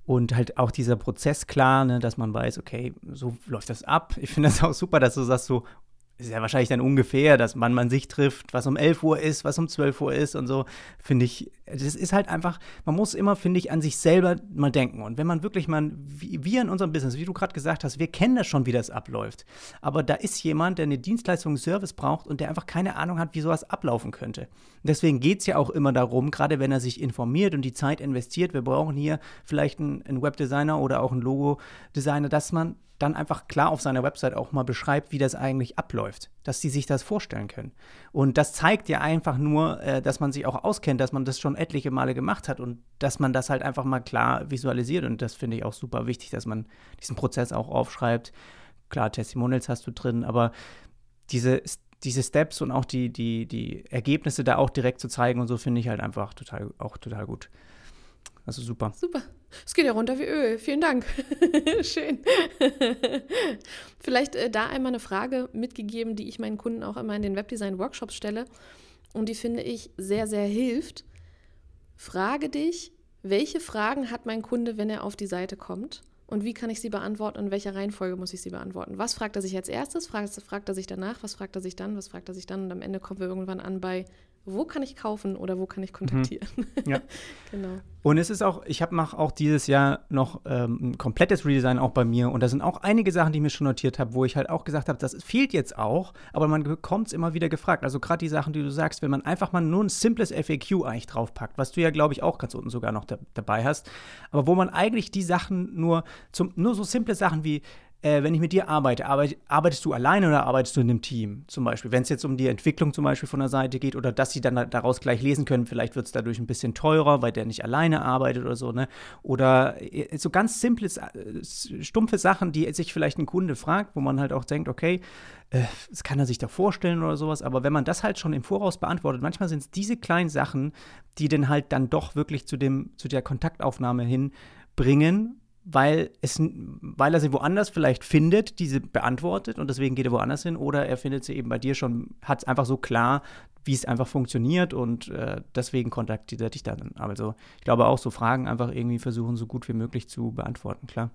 Und halt auch dieser Prozess klar, ne, dass man weiß, okay, so läuft das ab. Ich finde das auch super, dass du sagst, so, ist ja wahrscheinlich dann ungefähr, dass man, man sich trifft, was um 11 Uhr ist, was um 12 Uhr ist und so, finde ich, das ist halt einfach, man muss immer, finde ich, an sich selber mal denken. Und wenn man wirklich mal, wie wir in unserem Business, wie du gerade gesagt hast, wir kennen das schon, wie das abläuft. Aber da ist jemand, der eine Dienstleistung, einen Service braucht und der einfach keine Ahnung hat, wie sowas ablaufen könnte. Deswegen geht es ja auch immer darum, gerade wenn er sich informiert und die Zeit investiert, wir brauchen hier vielleicht einen, einen Webdesigner oder auch einen Logo-Designer, dass man dann einfach klar auf seiner Website auch mal beschreibt, wie das eigentlich abläuft, dass sie sich das vorstellen können. Und das zeigt ja einfach nur, äh, dass man sich auch auskennt, dass man das schon etliche Male gemacht hat und dass man das halt einfach mal klar visualisiert. Und das finde ich auch super wichtig, dass man diesen Prozess auch aufschreibt. Klar, Testimonials hast du drin, aber diese, diese Steps und auch die, die, die Ergebnisse da auch direkt zu zeigen und so finde ich halt einfach total, auch total gut. Also super. Super. Es geht ja runter wie Öl. Vielen Dank. Schön. Vielleicht äh, da einmal eine Frage mitgegeben, die ich meinen Kunden auch immer in den Webdesign-Workshops stelle und die finde ich sehr, sehr hilft. Frage dich, welche Fragen hat mein Kunde, wenn er auf die Seite kommt? Und wie kann ich sie beantworten in welcher Reihenfolge muss ich sie beantworten? Was fragt er sich als erstes? Fragt, fragt er sich danach? Was fragt er sich dann? Was fragt er sich dann? Und am Ende kommen wir irgendwann an bei, wo kann ich kaufen oder wo kann ich kontaktieren. Mhm. Ja. genau. Und es ist auch, ich habe mache auch dieses Jahr noch ähm, ein komplettes Redesign auch bei mir und da sind auch einige Sachen, die ich mir schon notiert habe, wo ich halt auch gesagt habe, das fehlt jetzt auch, aber man bekommt es immer wieder gefragt. Also gerade die Sachen, die du sagst, wenn man einfach mal nur ein simples FAQ eigentlich draufpackt, was du ja glaube ich auch ganz unten sogar noch da, dabei hast, aber wo man eigentlich die Sachen nur zum nur so simple Sachen wie äh, wenn ich mit dir arbeite, arbeit, arbeitest du alleine oder arbeitest du in einem Team zum Beispiel? Wenn es jetzt um die Entwicklung zum Beispiel von der Seite geht oder dass sie dann daraus gleich lesen können, vielleicht wird es dadurch ein bisschen teurer, weil der nicht alleine arbeitet oder so, ne? Oder äh, so ganz simple, äh, stumpfe Sachen, die sich vielleicht ein Kunde fragt, wo man halt auch denkt, okay, äh, das kann er sich da vorstellen oder sowas, aber wenn man das halt schon im Voraus beantwortet, manchmal sind es diese kleinen Sachen, die dann halt dann doch wirklich zu dem, zu der Kontaktaufnahme hinbringen weil, es, weil er sie woanders vielleicht findet, diese beantwortet und deswegen geht er woanders hin oder er findet sie eben bei dir schon, hat es einfach so klar, wie es einfach funktioniert und äh, deswegen kontaktiert er dich dann. Also ich glaube auch so Fragen einfach irgendwie versuchen, so gut wie möglich zu beantworten, klar.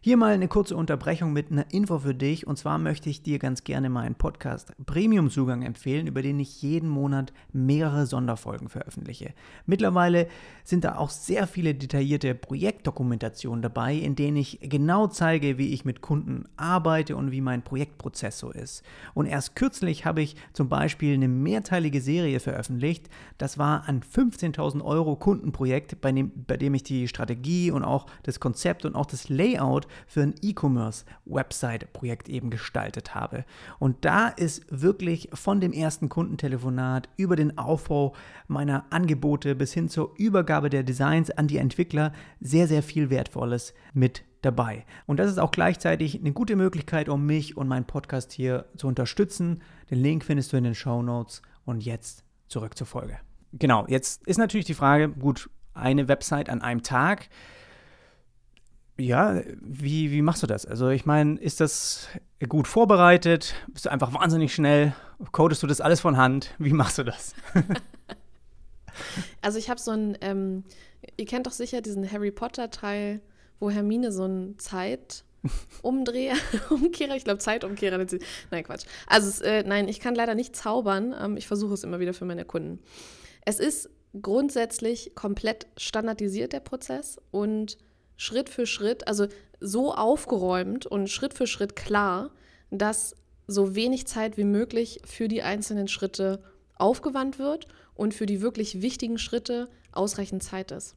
Hier mal eine kurze Unterbrechung mit einer Info für dich. Und zwar möchte ich dir ganz gerne meinen Podcast Premium-Zugang empfehlen, über den ich jeden Monat mehrere Sonderfolgen veröffentliche. Mittlerweile sind da auch sehr viele detaillierte Projektdokumentationen dabei, in denen ich genau zeige, wie ich mit Kunden arbeite und wie mein Projektprozess so ist. Und erst kürzlich habe ich zum Beispiel eine mehrteilige Serie veröffentlicht. Das war ein 15.000 Euro Kundenprojekt, bei dem, bei dem ich die Strategie und auch das Konzept und auch das Layout für ein E-Commerce-Website-Projekt eben gestaltet habe. Und da ist wirklich von dem ersten Kundentelefonat über den Aufbau meiner Angebote bis hin zur Übergabe der Designs an die Entwickler sehr, sehr viel Wertvolles mit dabei. Und das ist auch gleichzeitig eine gute Möglichkeit, um mich und meinen Podcast hier zu unterstützen. Den Link findest du in den Show Notes. Und jetzt zurück zur Folge. Genau, jetzt ist natürlich die Frage, gut, eine Website an einem Tag ja, wie, wie machst du das? Also ich meine, ist das gut vorbereitet? Bist du einfach wahnsinnig schnell? Codest du das alles von Hand? Wie machst du das? also ich habe so ein, ähm, ihr kennt doch sicher diesen Harry Potter-Teil, wo Hermine so einen Zeitumdreher, Umkehrer, ich glaube Zeitumkehrer. Nein, Quatsch. Also äh, nein, ich kann leider nicht zaubern. Ähm, ich versuche es immer wieder für meine Kunden. Es ist grundsätzlich komplett standardisiert, der Prozess, und Schritt für Schritt, also so aufgeräumt und Schritt für Schritt klar, dass so wenig Zeit wie möglich für die einzelnen Schritte aufgewandt wird und für die wirklich wichtigen Schritte ausreichend Zeit ist.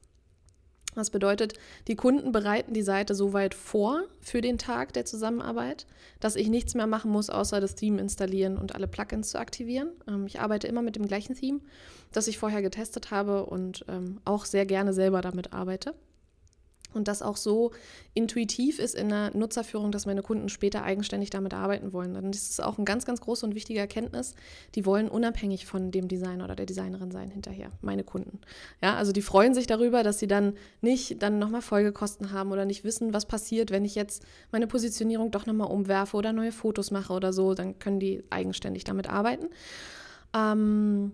Das bedeutet, die Kunden bereiten die Seite so weit vor für den Tag der Zusammenarbeit, dass ich nichts mehr machen muss, außer das Theme installieren und alle Plugins zu aktivieren. Ähm, ich arbeite immer mit dem gleichen Theme, das ich vorher getestet habe und ähm, auch sehr gerne selber damit arbeite und das auch so intuitiv ist in der Nutzerführung, dass meine Kunden später eigenständig damit arbeiten wollen. Dann ist es auch ein ganz, ganz große und wichtige Erkenntnis. Die wollen unabhängig von dem Designer oder der Designerin sein hinterher, meine Kunden. Ja, also die freuen sich darüber, dass sie dann nicht dann nochmal Folgekosten haben oder nicht wissen, was passiert, wenn ich jetzt meine Positionierung doch nochmal umwerfe oder neue Fotos mache oder so. Dann können die eigenständig damit arbeiten. Ähm,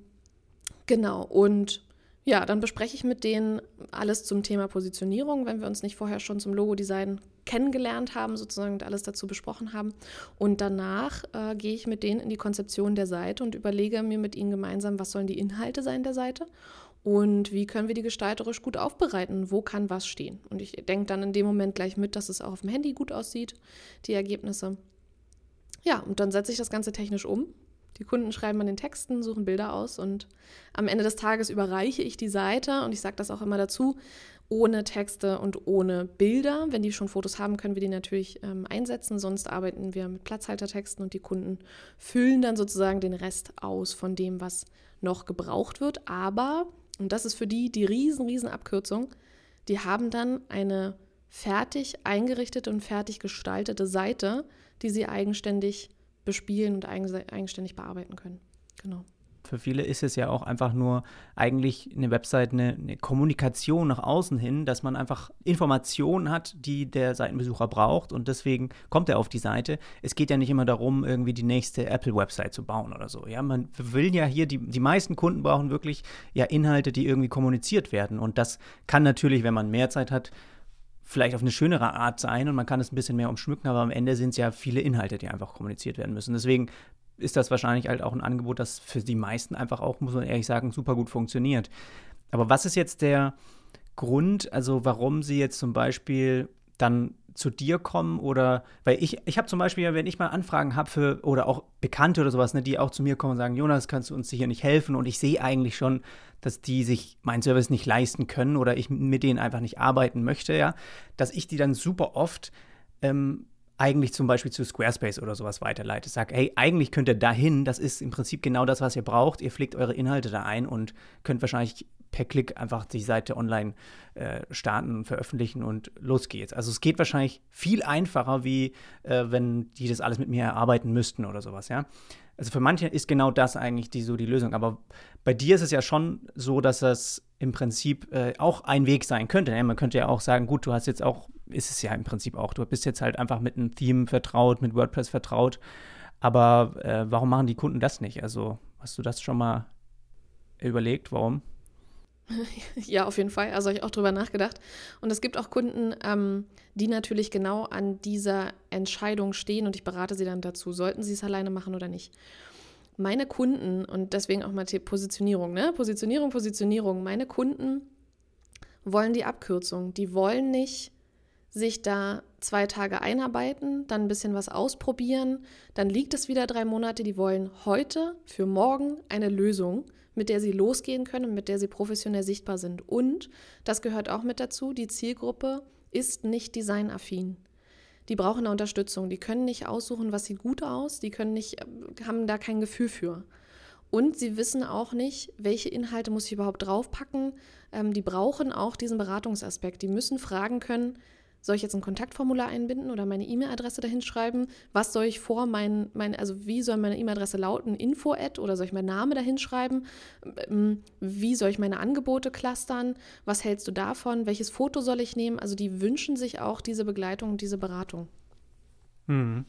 genau, und ja, dann bespreche ich mit denen alles zum Thema Positionierung, wenn wir uns nicht vorher schon zum Logo-Design kennengelernt haben, sozusagen alles dazu besprochen haben. Und danach äh, gehe ich mit denen in die Konzeption der Seite und überlege mir mit ihnen gemeinsam, was sollen die Inhalte sein der Seite und wie können wir die gestalterisch gut aufbereiten, wo kann was stehen. Und ich denke dann in dem Moment gleich mit, dass es auch auf dem Handy gut aussieht, die Ergebnisse. Ja, und dann setze ich das Ganze technisch um die Kunden schreiben an den Texten, suchen Bilder aus und am Ende des Tages überreiche ich die Seite und ich sage das auch immer dazu, ohne Texte und ohne Bilder. Wenn die schon Fotos haben, können wir die natürlich ähm, einsetzen. Sonst arbeiten wir mit Platzhaltertexten und die Kunden füllen dann sozusagen den Rest aus von dem, was noch gebraucht wird. Aber, und das ist für die die riesen, riesen Abkürzung, die haben dann eine fertig eingerichtete und fertig gestaltete Seite, die sie eigenständig bespielen und eigenständig bearbeiten können. Genau. Für viele ist es ja auch einfach nur eigentlich eine Website, eine, eine, Kommunikation nach außen hin, dass man einfach Informationen hat, die der Seitenbesucher braucht und deswegen kommt er auf die Seite. Es geht ja nicht immer darum, irgendwie die nächste Apple-Website zu bauen oder so. Ja, man will ja hier, die, die meisten Kunden brauchen wirklich ja Inhalte, die irgendwie kommuniziert werden und das kann natürlich, wenn man mehr Zeit hat, vielleicht auf eine schönere Art sein und man kann es ein bisschen mehr umschmücken, aber am Ende sind es ja viele Inhalte, die einfach kommuniziert werden müssen. Deswegen ist das wahrscheinlich halt auch ein Angebot, das für die meisten einfach auch, muss man ehrlich sagen, super gut funktioniert. Aber was ist jetzt der Grund, also warum sie jetzt zum Beispiel dann zu dir kommen oder weil ich, ich habe zum Beispiel, wenn ich mal Anfragen habe für oder auch Bekannte oder sowas, ne, die auch zu mir kommen und sagen, Jonas, kannst du uns hier nicht helfen? Und ich sehe eigentlich schon, dass die sich meinen Service nicht leisten können oder ich mit denen einfach nicht arbeiten möchte, ja, dass ich die dann super oft ähm, eigentlich zum Beispiel zu Squarespace oder sowas weiterleite. Sag, hey, eigentlich könnt ihr dahin, das ist im Prinzip genau das, was ihr braucht. Ihr pflegt eure Inhalte da ein und könnt wahrscheinlich per Klick einfach die Seite online äh, starten, veröffentlichen und los geht's. Also es geht wahrscheinlich viel einfacher, wie äh, wenn die das alles mit mir erarbeiten müssten oder sowas, ja. Also für manche ist genau das eigentlich die, so die Lösung. Aber bei dir ist es ja schon so, dass das im Prinzip äh, auch ein Weg sein könnte. Ne? Man könnte ja auch sagen, gut, du hast jetzt auch, ist es ja im Prinzip auch, du bist jetzt halt einfach mit einem Theme vertraut, mit WordPress vertraut. Aber äh, warum machen die Kunden das nicht? Also hast du das schon mal überlegt? Warum? Ja, auf jeden Fall. Also habe ich auch drüber nachgedacht. Und es gibt auch Kunden, ähm, die natürlich genau an dieser Entscheidung stehen und ich berate sie dann dazu, sollten sie es alleine machen oder nicht. Meine Kunden, und deswegen auch mal Positionierung, ne? Positionierung, Positionierung. Meine Kunden wollen die Abkürzung. Die wollen nicht sich da zwei Tage einarbeiten, dann ein bisschen was ausprobieren, dann liegt es wieder drei Monate. Die wollen heute für morgen eine Lösung mit der sie losgehen können und mit der sie professionell sichtbar sind. Und, das gehört auch mit dazu, die Zielgruppe ist nicht designaffin. Die brauchen eine Unterstützung. Die können nicht aussuchen, was sieht gut aus. Die können nicht, haben da kein Gefühl für. Und sie wissen auch nicht, welche Inhalte muss ich überhaupt draufpacken. Ähm, die brauchen auch diesen Beratungsaspekt. Die müssen fragen können, soll ich jetzt ein Kontaktformular einbinden oder meine E-Mail-Adresse dahin schreiben? Was soll ich vor mein, mein also wie soll meine E-Mail-Adresse lauten? Info-Ad oder soll ich meinen Namen dahin schreiben? Ähm, wie soll ich meine Angebote clustern? Was hältst du davon? Welches Foto soll ich nehmen? Also die wünschen sich auch diese Begleitung und diese Beratung. Hm.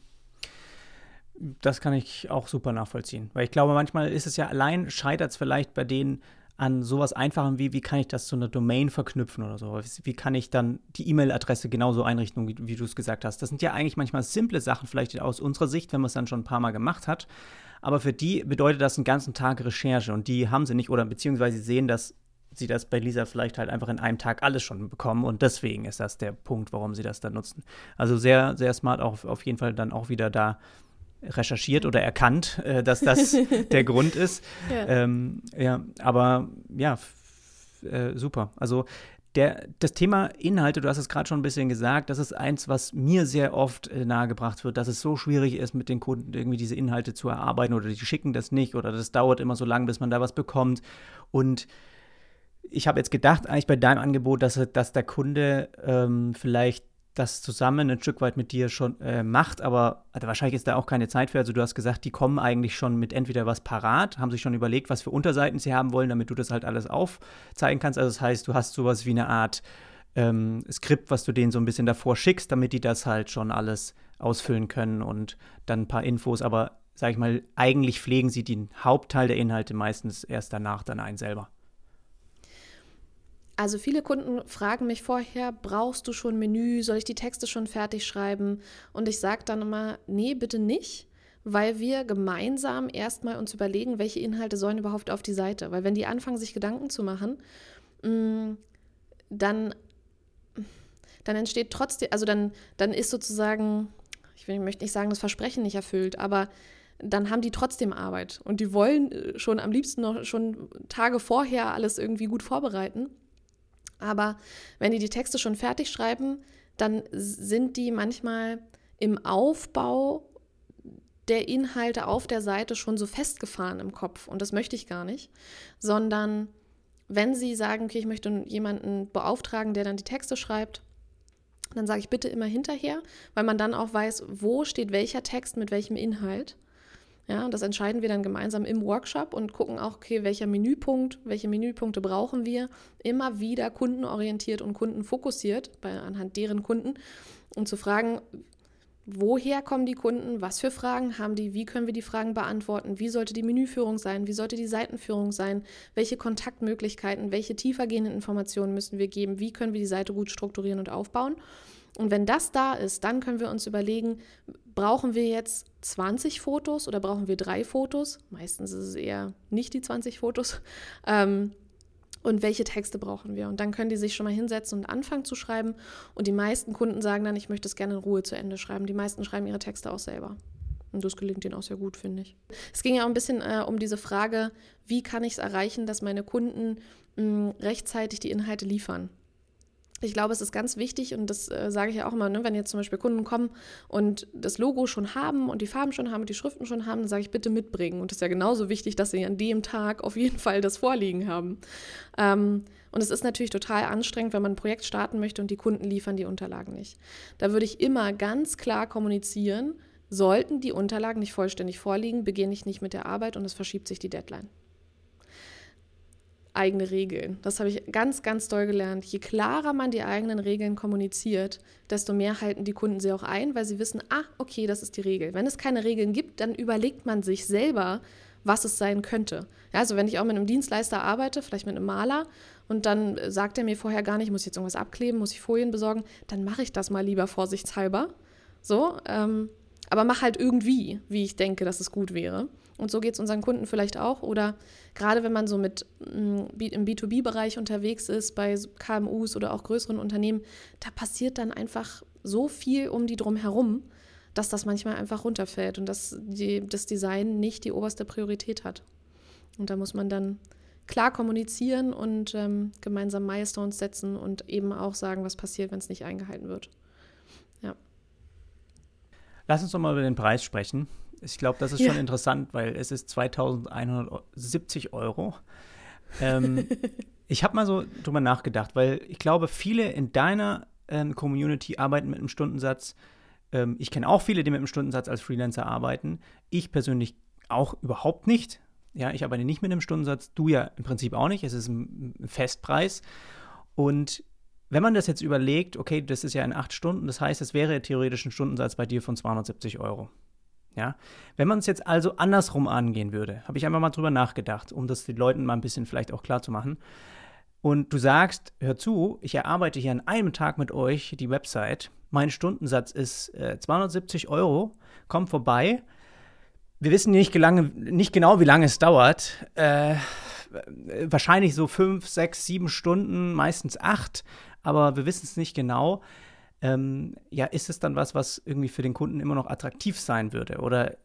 Das kann ich auch super nachvollziehen. Weil ich glaube, manchmal ist es ja allein, scheitert es vielleicht bei denen, an sowas Einfachem wie, wie kann ich das zu einer Domain verknüpfen oder so? Wie kann ich dann die E-Mail-Adresse genauso einrichten, wie, wie du es gesagt hast? Das sind ja eigentlich manchmal simple Sachen, vielleicht aus unserer Sicht, wenn man es dann schon ein paar Mal gemacht hat. Aber für die bedeutet das einen ganzen Tag Recherche und die haben sie nicht oder beziehungsweise sehen, dass sie das bei Lisa vielleicht halt einfach in einem Tag alles schon bekommen und deswegen ist das der Punkt, warum sie das dann nutzen. Also sehr, sehr smart auch auf jeden Fall dann auch wieder da recherchiert oder erkannt, äh, dass das der Grund ist. Ja, ähm, ja aber ja, äh, super. Also der, das Thema Inhalte, du hast es gerade schon ein bisschen gesagt, das ist eins, was mir sehr oft äh, nahegebracht wird, dass es so schwierig ist, mit den Kunden irgendwie diese Inhalte zu erarbeiten oder die schicken das nicht oder das dauert immer so lange, bis man da was bekommt. Und ich habe jetzt gedacht, eigentlich bei deinem Angebot, dass, dass der Kunde ähm, vielleicht das zusammen ein Stück weit mit dir schon äh, macht, aber also wahrscheinlich ist da auch keine Zeit für. Also du hast gesagt, die kommen eigentlich schon mit entweder was parat, haben sich schon überlegt, was für Unterseiten sie haben wollen, damit du das halt alles aufzeigen kannst. Also das heißt, du hast sowas wie eine Art ähm, Skript, was du denen so ein bisschen davor schickst, damit die das halt schon alles ausfüllen können und dann ein paar Infos. Aber sag ich mal, eigentlich pflegen sie den Hauptteil der Inhalte meistens erst danach dann ein selber. Also viele Kunden fragen mich vorher, brauchst du schon Menü, soll ich die Texte schon fertig schreiben? Und ich sage dann immer, nee, bitte nicht, weil wir gemeinsam erstmal uns überlegen, welche Inhalte sollen überhaupt auf die Seite. Weil wenn die anfangen, sich Gedanken zu machen, mm, dann, dann entsteht trotzdem, also dann, dann ist sozusagen, ich, möchte nicht sagen, das Versprechen nicht erfüllt, aber dann haben die trotzdem Arbeit und die wollen äh, schon am liebsten noch schon Tage vorher alles irgendwie gut vorbereiten. Aber wenn die die Texte schon fertig schreiben, dann sind die manchmal im Aufbau der Inhalte auf der Seite schon so festgefahren im Kopf. Und das möchte ich gar nicht. Sondern wenn sie sagen, okay, ich möchte jemanden beauftragen, der dann die Texte schreibt, dann sage ich bitte immer hinterher, weil man dann auch weiß, wo steht welcher Text mit welchem Inhalt. Ja, das entscheiden wir dann gemeinsam im Workshop und gucken auch, okay, welcher Menüpunkt, welche Menüpunkte brauchen wir, immer wieder kundenorientiert und kundenfokussiert bei, anhand deren Kunden, um zu fragen, woher kommen die Kunden, was für Fragen haben die, wie können wir die Fragen beantworten, wie sollte die Menüführung sein, wie sollte die Seitenführung sein, welche Kontaktmöglichkeiten, welche tiefergehenden Informationen müssen wir geben, wie können wir die Seite gut strukturieren und aufbauen. Und wenn das da ist, dann können wir uns überlegen, brauchen wir jetzt 20 Fotos oder brauchen wir drei Fotos? Meistens ist es eher nicht die 20 Fotos. Ähm, und welche Texte brauchen wir? Und dann können die sich schon mal hinsetzen und anfangen zu schreiben. Und die meisten Kunden sagen dann, ich möchte es gerne in Ruhe zu Ende schreiben. Die meisten schreiben ihre Texte auch selber. Und das gelingt ihnen auch sehr gut, finde ich. Es ging ja auch ein bisschen äh, um diese Frage, wie kann ich es erreichen, dass meine Kunden mh, rechtzeitig die Inhalte liefern ich glaube, es ist ganz wichtig und das äh, sage ich ja auch immer, ne, wenn jetzt zum Beispiel Kunden kommen und das Logo schon haben und die Farben schon haben und die Schriften schon haben, dann sage ich bitte mitbringen. Und es ist ja genauso wichtig, dass sie an dem Tag auf jeden Fall das Vorliegen haben. Ähm, und es ist natürlich total anstrengend, wenn man ein Projekt starten möchte und die Kunden liefern die Unterlagen nicht. Da würde ich immer ganz klar kommunizieren, sollten die Unterlagen nicht vollständig vorliegen, beginne ich nicht mit der Arbeit und es verschiebt sich die Deadline eigene Regeln. Das habe ich ganz, ganz doll gelernt. Je klarer man die eigenen Regeln kommuniziert, desto mehr halten die Kunden sie auch ein, weil sie wissen, ah, okay, das ist die Regel. Wenn es keine Regeln gibt, dann überlegt man sich selber, was es sein könnte. Ja, also wenn ich auch mit einem Dienstleister arbeite, vielleicht mit einem Maler, und dann sagt er mir vorher gar nicht, muss ich jetzt irgendwas abkleben, muss ich Folien besorgen, dann mache ich das mal lieber vorsichtshalber. So, ähm, aber mach halt irgendwie, wie ich denke, dass es gut wäre. Und so geht es unseren Kunden vielleicht auch. Oder gerade wenn man so mit mm, im B2B-Bereich unterwegs ist, bei KMUs oder auch größeren Unternehmen, da passiert dann einfach so viel um die drum herum, dass das manchmal einfach runterfällt und dass die, das Design nicht die oberste Priorität hat. Und da muss man dann klar kommunizieren und ähm, gemeinsam Milestones setzen und eben auch sagen, was passiert, wenn es nicht eingehalten wird. Ja. Lass uns doch mal über den Preis sprechen. Ich glaube, das ist ja. schon interessant, weil es ist 2170 Euro. Ähm, ich habe mal so drüber nachgedacht, weil ich glaube, viele in deiner ähm, Community arbeiten mit einem Stundensatz. Ähm, ich kenne auch viele, die mit einem Stundensatz als Freelancer arbeiten. Ich persönlich auch überhaupt nicht. Ja, ich arbeite nicht mit einem Stundensatz. Du ja im Prinzip auch nicht. Es ist ein Festpreis. Und wenn man das jetzt überlegt, okay, das ist ja in acht Stunden, das heißt, es wäre theoretisch ein Stundensatz bei dir von 270 Euro. Ja? Wenn man es jetzt also andersrum angehen würde, habe ich einfach mal drüber nachgedacht, um das den Leuten mal ein bisschen vielleicht auch klar zu machen. Und du sagst, hör zu, ich erarbeite hier an einem Tag mit euch die Website. Mein Stundensatz ist äh, 270 Euro. Kommt vorbei. Wir wissen nicht, gelange, nicht genau, wie lange es dauert. Äh, wahrscheinlich so fünf, sechs, sieben Stunden, meistens acht, aber wir wissen es nicht genau ähm, ja, ist es dann was, was irgendwie für den Kunden immer noch attraktiv sein würde? Oder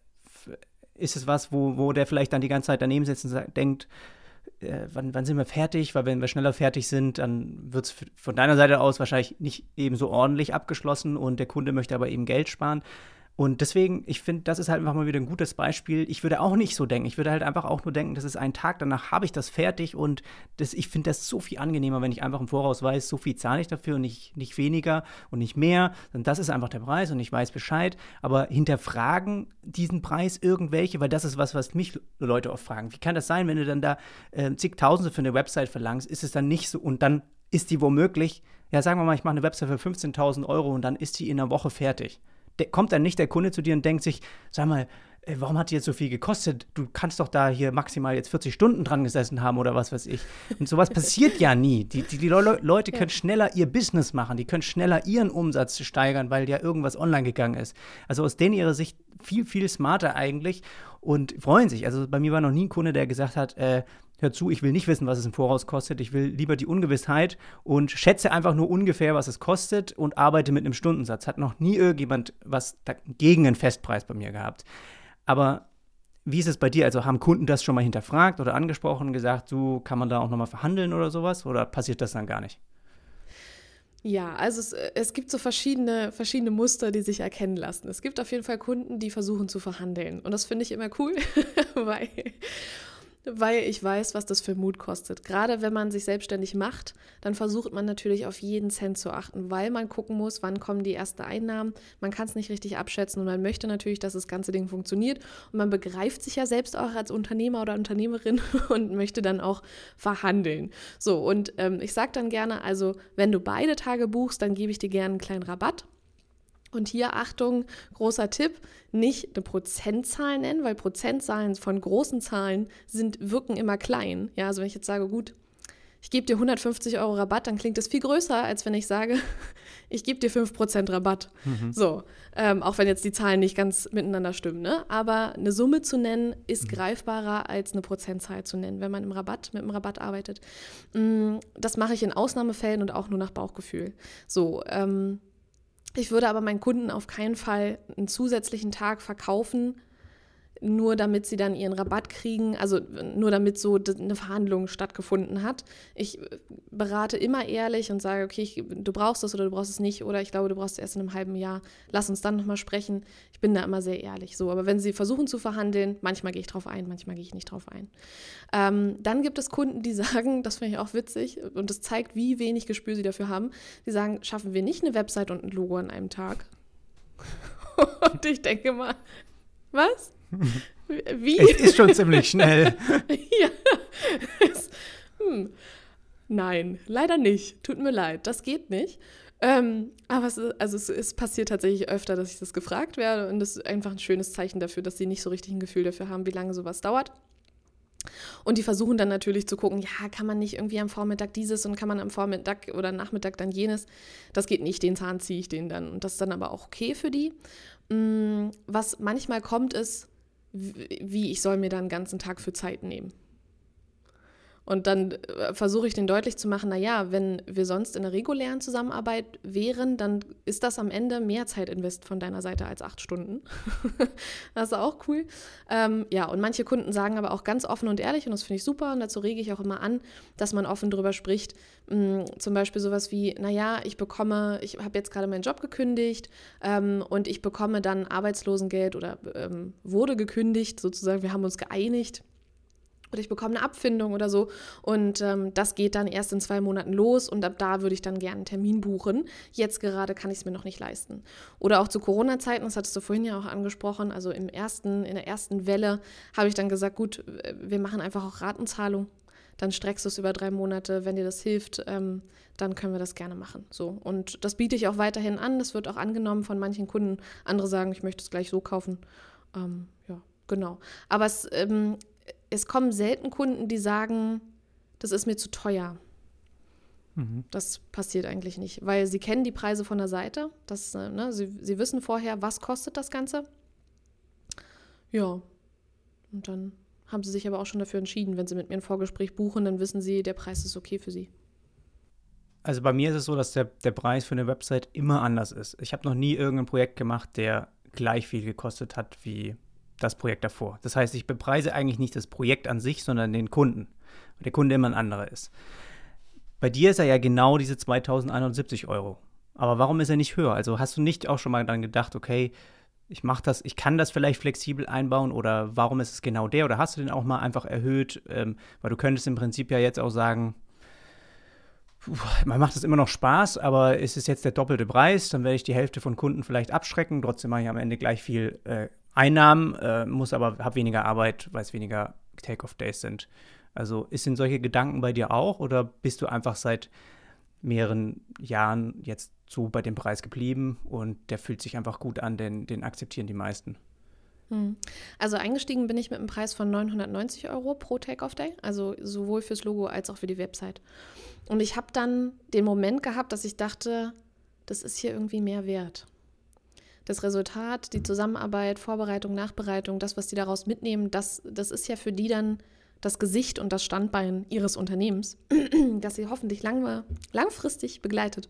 ist es was, wo, wo der vielleicht dann die ganze Zeit daneben sitzt und denkt, äh, wann, wann, sind wir fertig? Weil wenn wir schneller fertig sind, dann wird es von deiner Seite aus wahrscheinlich nicht eben so ordentlich abgeschlossen und der Kunde möchte aber eben Geld sparen. Und deswegen, ich finde, das ist halt einfach mal wieder ein gutes Beispiel. Ich würde auch nicht so denken. Ich würde halt einfach auch nur denken, das ist ein Tag, danach habe ich das fertig und das, ich finde das so viel angenehmer, wenn ich einfach im Voraus weiß, so viel zahle ich dafür und nicht, nicht weniger und nicht mehr. Und das ist einfach der Preis und ich weiß Bescheid. Aber hinterfragen diesen Preis irgendwelche, weil das ist was, was mich Leute oft fragen. Wie kann das sein, wenn du dann da äh, zigtausende für eine Website verlangst, ist es dann nicht so und dann ist die womöglich, ja, sagen wir mal, ich mache eine Website für 15.000 Euro und dann ist die in einer Woche fertig kommt dann nicht der Kunde zu dir und denkt sich, sag mal, ey, warum hat die jetzt so viel gekostet? Du kannst doch da hier maximal jetzt 40 Stunden dran gesessen haben oder was weiß ich. Und sowas passiert ja nie. Die, die, die Le Leute können schneller ihr Business machen, die können schneller ihren Umsatz steigern, weil ja irgendwas online gegangen ist. Also aus denen ihrer Sicht viel, viel smarter eigentlich und freuen sich. Also bei mir war noch nie ein Kunde, der gesagt hat, äh, hör zu, ich will nicht wissen, was es im Voraus kostet. Ich will lieber die Ungewissheit und schätze einfach nur ungefähr, was es kostet und arbeite mit einem Stundensatz. Hat noch nie irgendjemand was gegen einen Festpreis bei mir gehabt. Aber wie ist es bei dir? Also haben Kunden das schon mal hinterfragt oder angesprochen, gesagt, so kann man da auch nochmal verhandeln oder sowas? Oder passiert das dann gar nicht? Ja, also es, es, gibt so verschiedene, verschiedene Muster, die sich erkennen lassen. Es gibt auf jeden Fall Kunden, die versuchen zu verhandeln. Und das finde ich immer cool, weil weil ich weiß, was das für Mut kostet. Gerade wenn man sich selbstständig macht, dann versucht man natürlich auf jeden Cent zu achten, weil man gucken muss, wann kommen die ersten Einnahmen. Man kann es nicht richtig abschätzen und man möchte natürlich, dass das ganze Ding funktioniert. Und man begreift sich ja selbst auch als Unternehmer oder Unternehmerin und möchte dann auch verhandeln. So, und ähm, ich sage dann gerne, also wenn du beide Tage buchst, dann gebe ich dir gerne einen kleinen Rabatt. Und hier Achtung, großer Tipp, nicht eine Prozentzahl nennen, weil Prozentzahlen von großen Zahlen sind, wirken immer klein. Ja, also wenn ich jetzt sage, gut, ich gebe dir 150 Euro Rabatt, dann klingt das viel größer, als wenn ich sage, ich gebe dir 5% Rabatt. Mhm. So, ähm, auch wenn jetzt die Zahlen nicht ganz miteinander stimmen. Ne? Aber eine Summe zu nennen, ist mhm. greifbarer als eine Prozentzahl zu nennen, wenn man im Rabatt, mit dem Rabatt arbeitet. Mm, das mache ich in Ausnahmefällen und auch nur nach Bauchgefühl. So, ähm, ich würde aber meinen Kunden auf keinen Fall einen zusätzlichen Tag verkaufen, nur damit sie dann ihren Rabatt kriegen, also nur damit so eine Verhandlung stattgefunden hat. Ich äh, berate immer ehrlich und sage, okay, ich, du brauchst es oder du brauchst es nicht oder ich glaube, du brauchst es erst in einem halben Jahr. Lass uns dann nochmal sprechen. Ich bin da immer sehr ehrlich so. Aber wenn sie versuchen zu verhandeln, manchmal gehe ich drauf ein, manchmal gehe ich nicht drauf ein. Ähm, dann gibt es Kunden, die sagen, das finde ich auch witzig und das zeigt, wie wenig Gespür sie dafür haben. Die sagen, schaffen wir nicht eine Website und ein Logo an einem Tag? und ich denke mal, was? Wie? Es ist schon ziemlich schnell. ja. Es, hm. Nein, leider nicht. Tut mir leid, das geht nicht. Ähm, aber es, also es, es, passiert tatsächlich öfter, dass ich das gefragt werde und das ist einfach ein schönes Zeichen dafür, dass sie nicht so richtig ein Gefühl dafür haben, wie lange sowas dauert. Und die versuchen dann natürlich zu gucken, ja, kann man nicht irgendwie am Vormittag dieses und kann man am Vormittag oder Nachmittag dann jenes. Das geht nicht, den Zahn ziehe ich den dann. Und das ist dann aber auch okay für die. Mm, was manchmal kommt, ist, wie ich soll mir da einen ganzen Tag für Zeit nehmen. Und dann äh, versuche ich den deutlich zu machen, naja, wenn wir sonst in der regulären Zusammenarbeit wären, dann ist das am Ende mehr Zeitinvest von deiner Seite als acht Stunden. das ist auch cool. Ähm, ja, und manche Kunden sagen aber auch ganz offen und ehrlich, und das finde ich super, und dazu rege ich auch immer an, dass man offen drüber spricht. Ähm, zum Beispiel sowas wie, naja, ich bekomme, ich habe jetzt gerade meinen Job gekündigt ähm, und ich bekomme dann Arbeitslosengeld oder ähm, wurde gekündigt, sozusagen, wir haben uns geeinigt oder ich bekomme eine Abfindung oder so. Und ähm, das geht dann erst in zwei Monaten los und ab da würde ich dann gerne einen Termin buchen. Jetzt gerade kann ich es mir noch nicht leisten. Oder auch zu Corona-Zeiten, das hattest du vorhin ja auch angesprochen, also im ersten, in der ersten Welle habe ich dann gesagt, gut, wir machen einfach auch Ratenzahlung. Dann streckst du es über drei Monate, wenn dir das hilft, ähm, dann können wir das gerne machen. So. Und das biete ich auch weiterhin an. Das wird auch angenommen von manchen Kunden. Andere sagen, ich möchte es gleich so kaufen. Ähm, ja, genau. Aber es ähm, es kommen selten Kunden, die sagen, das ist mir zu teuer. Mhm. Das passiert eigentlich nicht, weil sie kennen die Preise von der Seite. Das, äh, ne, sie, sie wissen vorher, was kostet das Ganze. Ja, und dann haben sie sich aber auch schon dafür entschieden. Wenn sie mit mir ein Vorgespräch buchen, dann wissen sie, der Preis ist okay für sie. Also bei mir ist es so, dass der, der Preis für eine Website immer anders ist. Ich habe noch nie irgendein Projekt gemacht, der gleich viel gekostet hat wie das Projekt davor. Das heißt, ich bepreise eigentlich nicht das Projekt an sich, sondern den Kunden, weil der Kunde immer ein anderer ist. Bei dir ist er ja genau diese 2071 Euro. Aber warum ist er nicht höher? Also hast du nicht auch schon mal dann gedacht, okay, ich mache das, ich kann das vielleicht flexibel einbauen oder warum ist es genau der? Oder hast du den auch mal einfach erhöht? Ähm, weil du könntest im Prinzip ja jetzt auch sagen, man macht es immer noch Spaß, aber ist es jetzt der doppelte Preis, dann werde ich die Hälfte von Kunden vielleicht abschrecken. Trotzdem mache ich am Ende gleich viel äh, Einnahmen, äh, muss aber, habe weniger Arbeit, weil es weniger Take-off-Days sind. Also ist sind solche Gedanken bei dir auch oder bist du einfach seit mehreren Jahren jetzt so bei dem Preis geblieben und der fühlt sich einfach gut an, denn den akzeptieren die meisten? Hm. Also eingestiegen bin ich mit einem Preis von 990 Euro pro Take-off-Day, also sowohl fürs Logo als auch für die Website. Und ich habe dann den Moment gehabt, dass ich dachte, das ist hier irgendwie mehr wert das Resultat, die Zusammenarbeit, Vorbereitung, Nachbereitung, das, was die daraus mitnehmen, das, das ist ja für die dann das Gesicht und das Standbein ihres Unternehmens, das sie hoffentlich lang, langfristig begleitet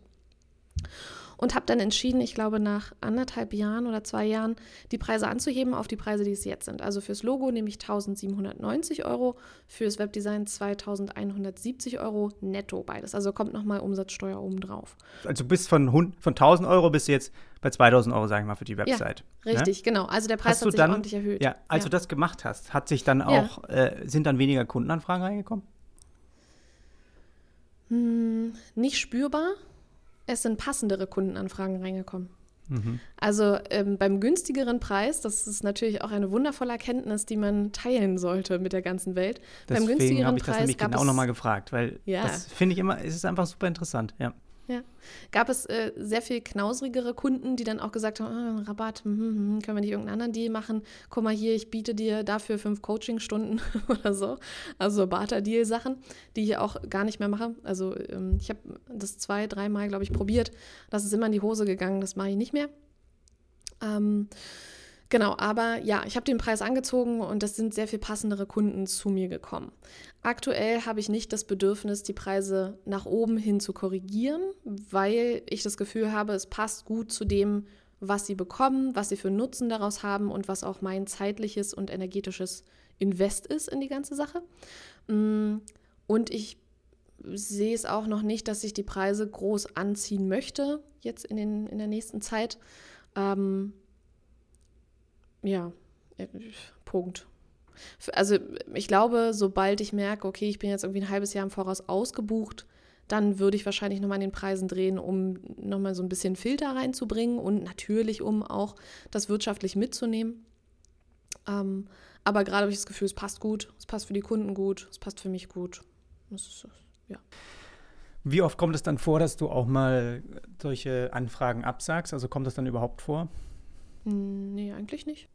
und habe dann entschieden, ich glaube nach anderthalb Jahren oder zwei Jahren, die Preise anzuheben auf die Preise, die es jetzt sind. Also fürs Logo nehme ich 1790 Euro, fürs Webdesign 2170 Euro netto beides. Also kommt nochmal Umsatzsteuer obendrauf. Also bist von, von 1000 Euro bist du jetzt bei 2000 Euro, sagen wir mal, für die Website. Ja, richtig, ne? genau. Also der Preis hast hat sich dann, ordentlich erhöht. Ja, als ja. du das gemacht hast, hat sich dann auch, ja. äh, sind dann weniger Kundenanfragen reingekommen? Hm, nicht spürbar es sind passendere Kundenanfragen reingekommen. Mhm. Also ähm, beim günstigeren Preis, das ist natürlich auch eine wundervolle Erkenntnis, die man teilen sollte mit der ganzen Welt. Deswegen beim günstigeren ich Preis das nämlich genau nochmal gefragt, weil ja. das finde ich immer, es ist einfach super interessant, ja. Ja. Gab es äh, sehr viel knausrigere Kunden, die dann auch gesagt haben, oh, Rabatt, hm, hm, hm, können wir nicht irgendeinen anderen Deal machen? Guck mal hier, ich biete dir dafür fünf Coachingstunden oder so. Also Barter-Deal-Sachen, die ich auch gar nicht mehr mache. Also ähm, ich habe das zwei, dreimal, glaube ich, probiert. Das ist immer in die Hose gegangen, das mache ich nicht mehr. Ähm, Genau, aber ja, ich habe den Preis angezogen und es sind sehr viel passendere Kunden zu mir gekommen. Aktuell habe ich nicht das Bedürfnis, die Preise nach oben hin zu korrigieren, weil ich das Gefühl habe, es passt gut zu dem, was sie bekommen, was sie für Nutzen daraus haben und was auch mein zeitliches und energetisches Invest ist in die ganze Sache. Mm, und ich sehe es auch noch nicht, dass ich die Preise groß anziehen möchte, jetzt in, den, in der nächsten Zeit. Ähm, ja, äh, Punkt. Also ich glaube, sobald ich merke, okay, ich bin jetzt irgendwie ein halbes Jahr im Voraus ausgebucht, dann würde ich wahrscheinlich nochmal an den Preisen drehen, um nochmal so ein bisschen Filter reinzubringen und natürlich, um auch das wirtschaftlich mitzunehmen. Ähm, aber gerade habe ich das Gefühl, es passt gut, es passt für die Kunden gut, es passt für mich gut. Ist, ja. Wie oft kommt es dann vor, dass du auch mal solche Anfragen absagst? Also kommt das dann überhaupt vor? Nee, eigentlich nicht.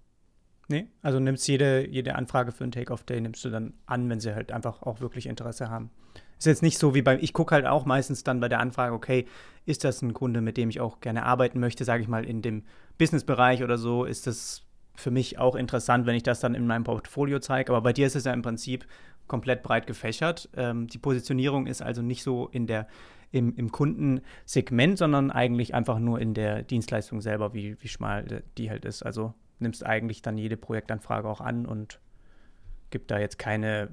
Nee, also nimmst jede, jede Anfrage für einen Take-Off-Day, nimmst du dann an, wenn sie halt einfach auch wirklich Interesse haben. Ist jetzt nicht so wie beim, ich gucke halt auch meistens dann bei der Anfrage, okay, ist das ein Kunde, mit dem ich auch gerne arbeiten möchte, sage ich mal, in dem Business-Bereich oder so, ist das für mich auch interessant, wenn ich das dann in meinem Portfolio zeige. Aber bei dir ist es ja im Prinzip komplett breit gefächert. Ähm, die Positionierung ist also nicht so in der, im, im Kundensegment, sondern eigentlich einfach nur in der Dienstleistung selber, wie, wie schmal die halt ist. Also nimmst eigentlich dann jede Projektanfrage auch an und gibt da jetzt keine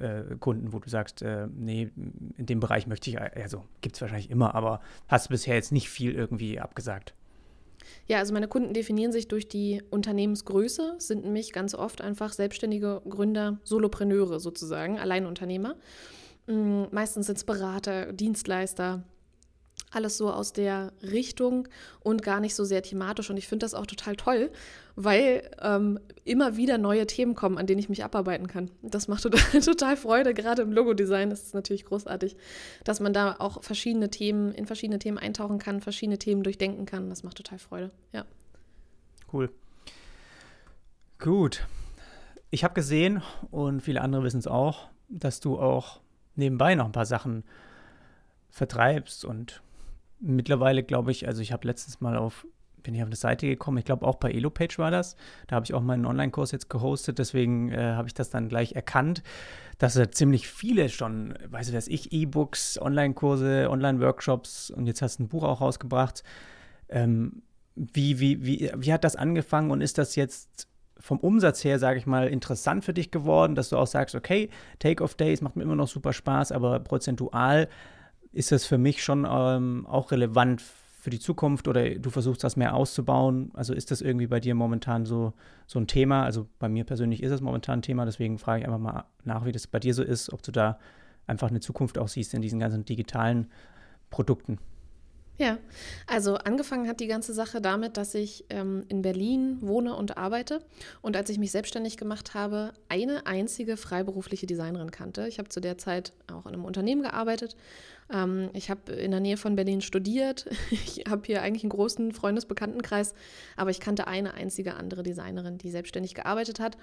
äh, Kunden, wo du sagst, äh, nee, in dem Bereich möchte ich, also gibt es wahrscheinlich immer, aber hast bisher jetzt nicht viel irgendwie abgesagt. Ja, also meine Kunden definieren sich durch die Unternehmensgröße, sind nämlich ganz oft einfach selbstständige Gründer, Solopreneure sozusagen, Alleinunternehmer. Mm, meistens sind es Berater, Dienstleister, alles so aus der Richtung und gar nicht so sehr thematisch. Und ich finde das auch total toll, weil ähm, immer wieder neue Themen kommen, an denen ich mich abarbeiten kann. Das macht total, total Freude, gerade im Logodesign. Das ist natürlich großartig, dass man da auch verschiedene Themen, in verschiedene Themen eintauchen kann, verschiedene Themen durchdenken kann. Das macht total Freude, ja. Cool. Gut. Ich habe gesehen, und viele andere wissen es auch, dass du auch nebenbei noch ein paar Sachen vertreibst und mittlerweile glaube ich, also ich habe letztens mal auf, bin ich auf eine Seite gekommen, ich glaube auch bei Elopage war das. Da habe ich auch meinen Online-Kurs jetzt gehostet, deswegen äh, habe ich das dann gleich erkannt, dass da ziemlich viele schon, weiß ich was ich, E-Books, Online-Kurse, Online-Workshops und jetzt hast du ein Buch auch rausgebracht. Ähm, wie, wie, wie, wie hat das angefangen und ist das jetzt vom Umsatz her, sage ich mal, interessant für dich geworden, dass du auch sagst, okay, Take-Off-Days macht mir immer noch super Spaß, aber prozentual ist das für mich schon ähm, auch relevant für die Zukunft oder du versuchst das mehr auszubauen? Also ist das irgendwie bei dir momentan so, so ein Thema? Also bei mir persönlich ist es momentan ein Thema, deswegen frage ich einfach mal nach, wie das bei dir so ist, ob du da einfach eine Zukunft auch siehst in diesen ganzen digitalen Produkten. Ja, also angefangen hat die ganze Sache damit, dass ich ähm, in Berlin wohne und arbeite und als ich mich selbstständig gemacht habe, eine einzige freiberufliche Designerin kannte. Ich habe zu der Zeit auch in einem Unternehmen gearbeitet. Ähm, ich habe in der Nähe von Berlin studiert. Ich habe hier eigentlich einen großen Freundesbekanntenkreis, aber ich kannte eine einzige andere Designerin, die selbstständig gearbeitet hat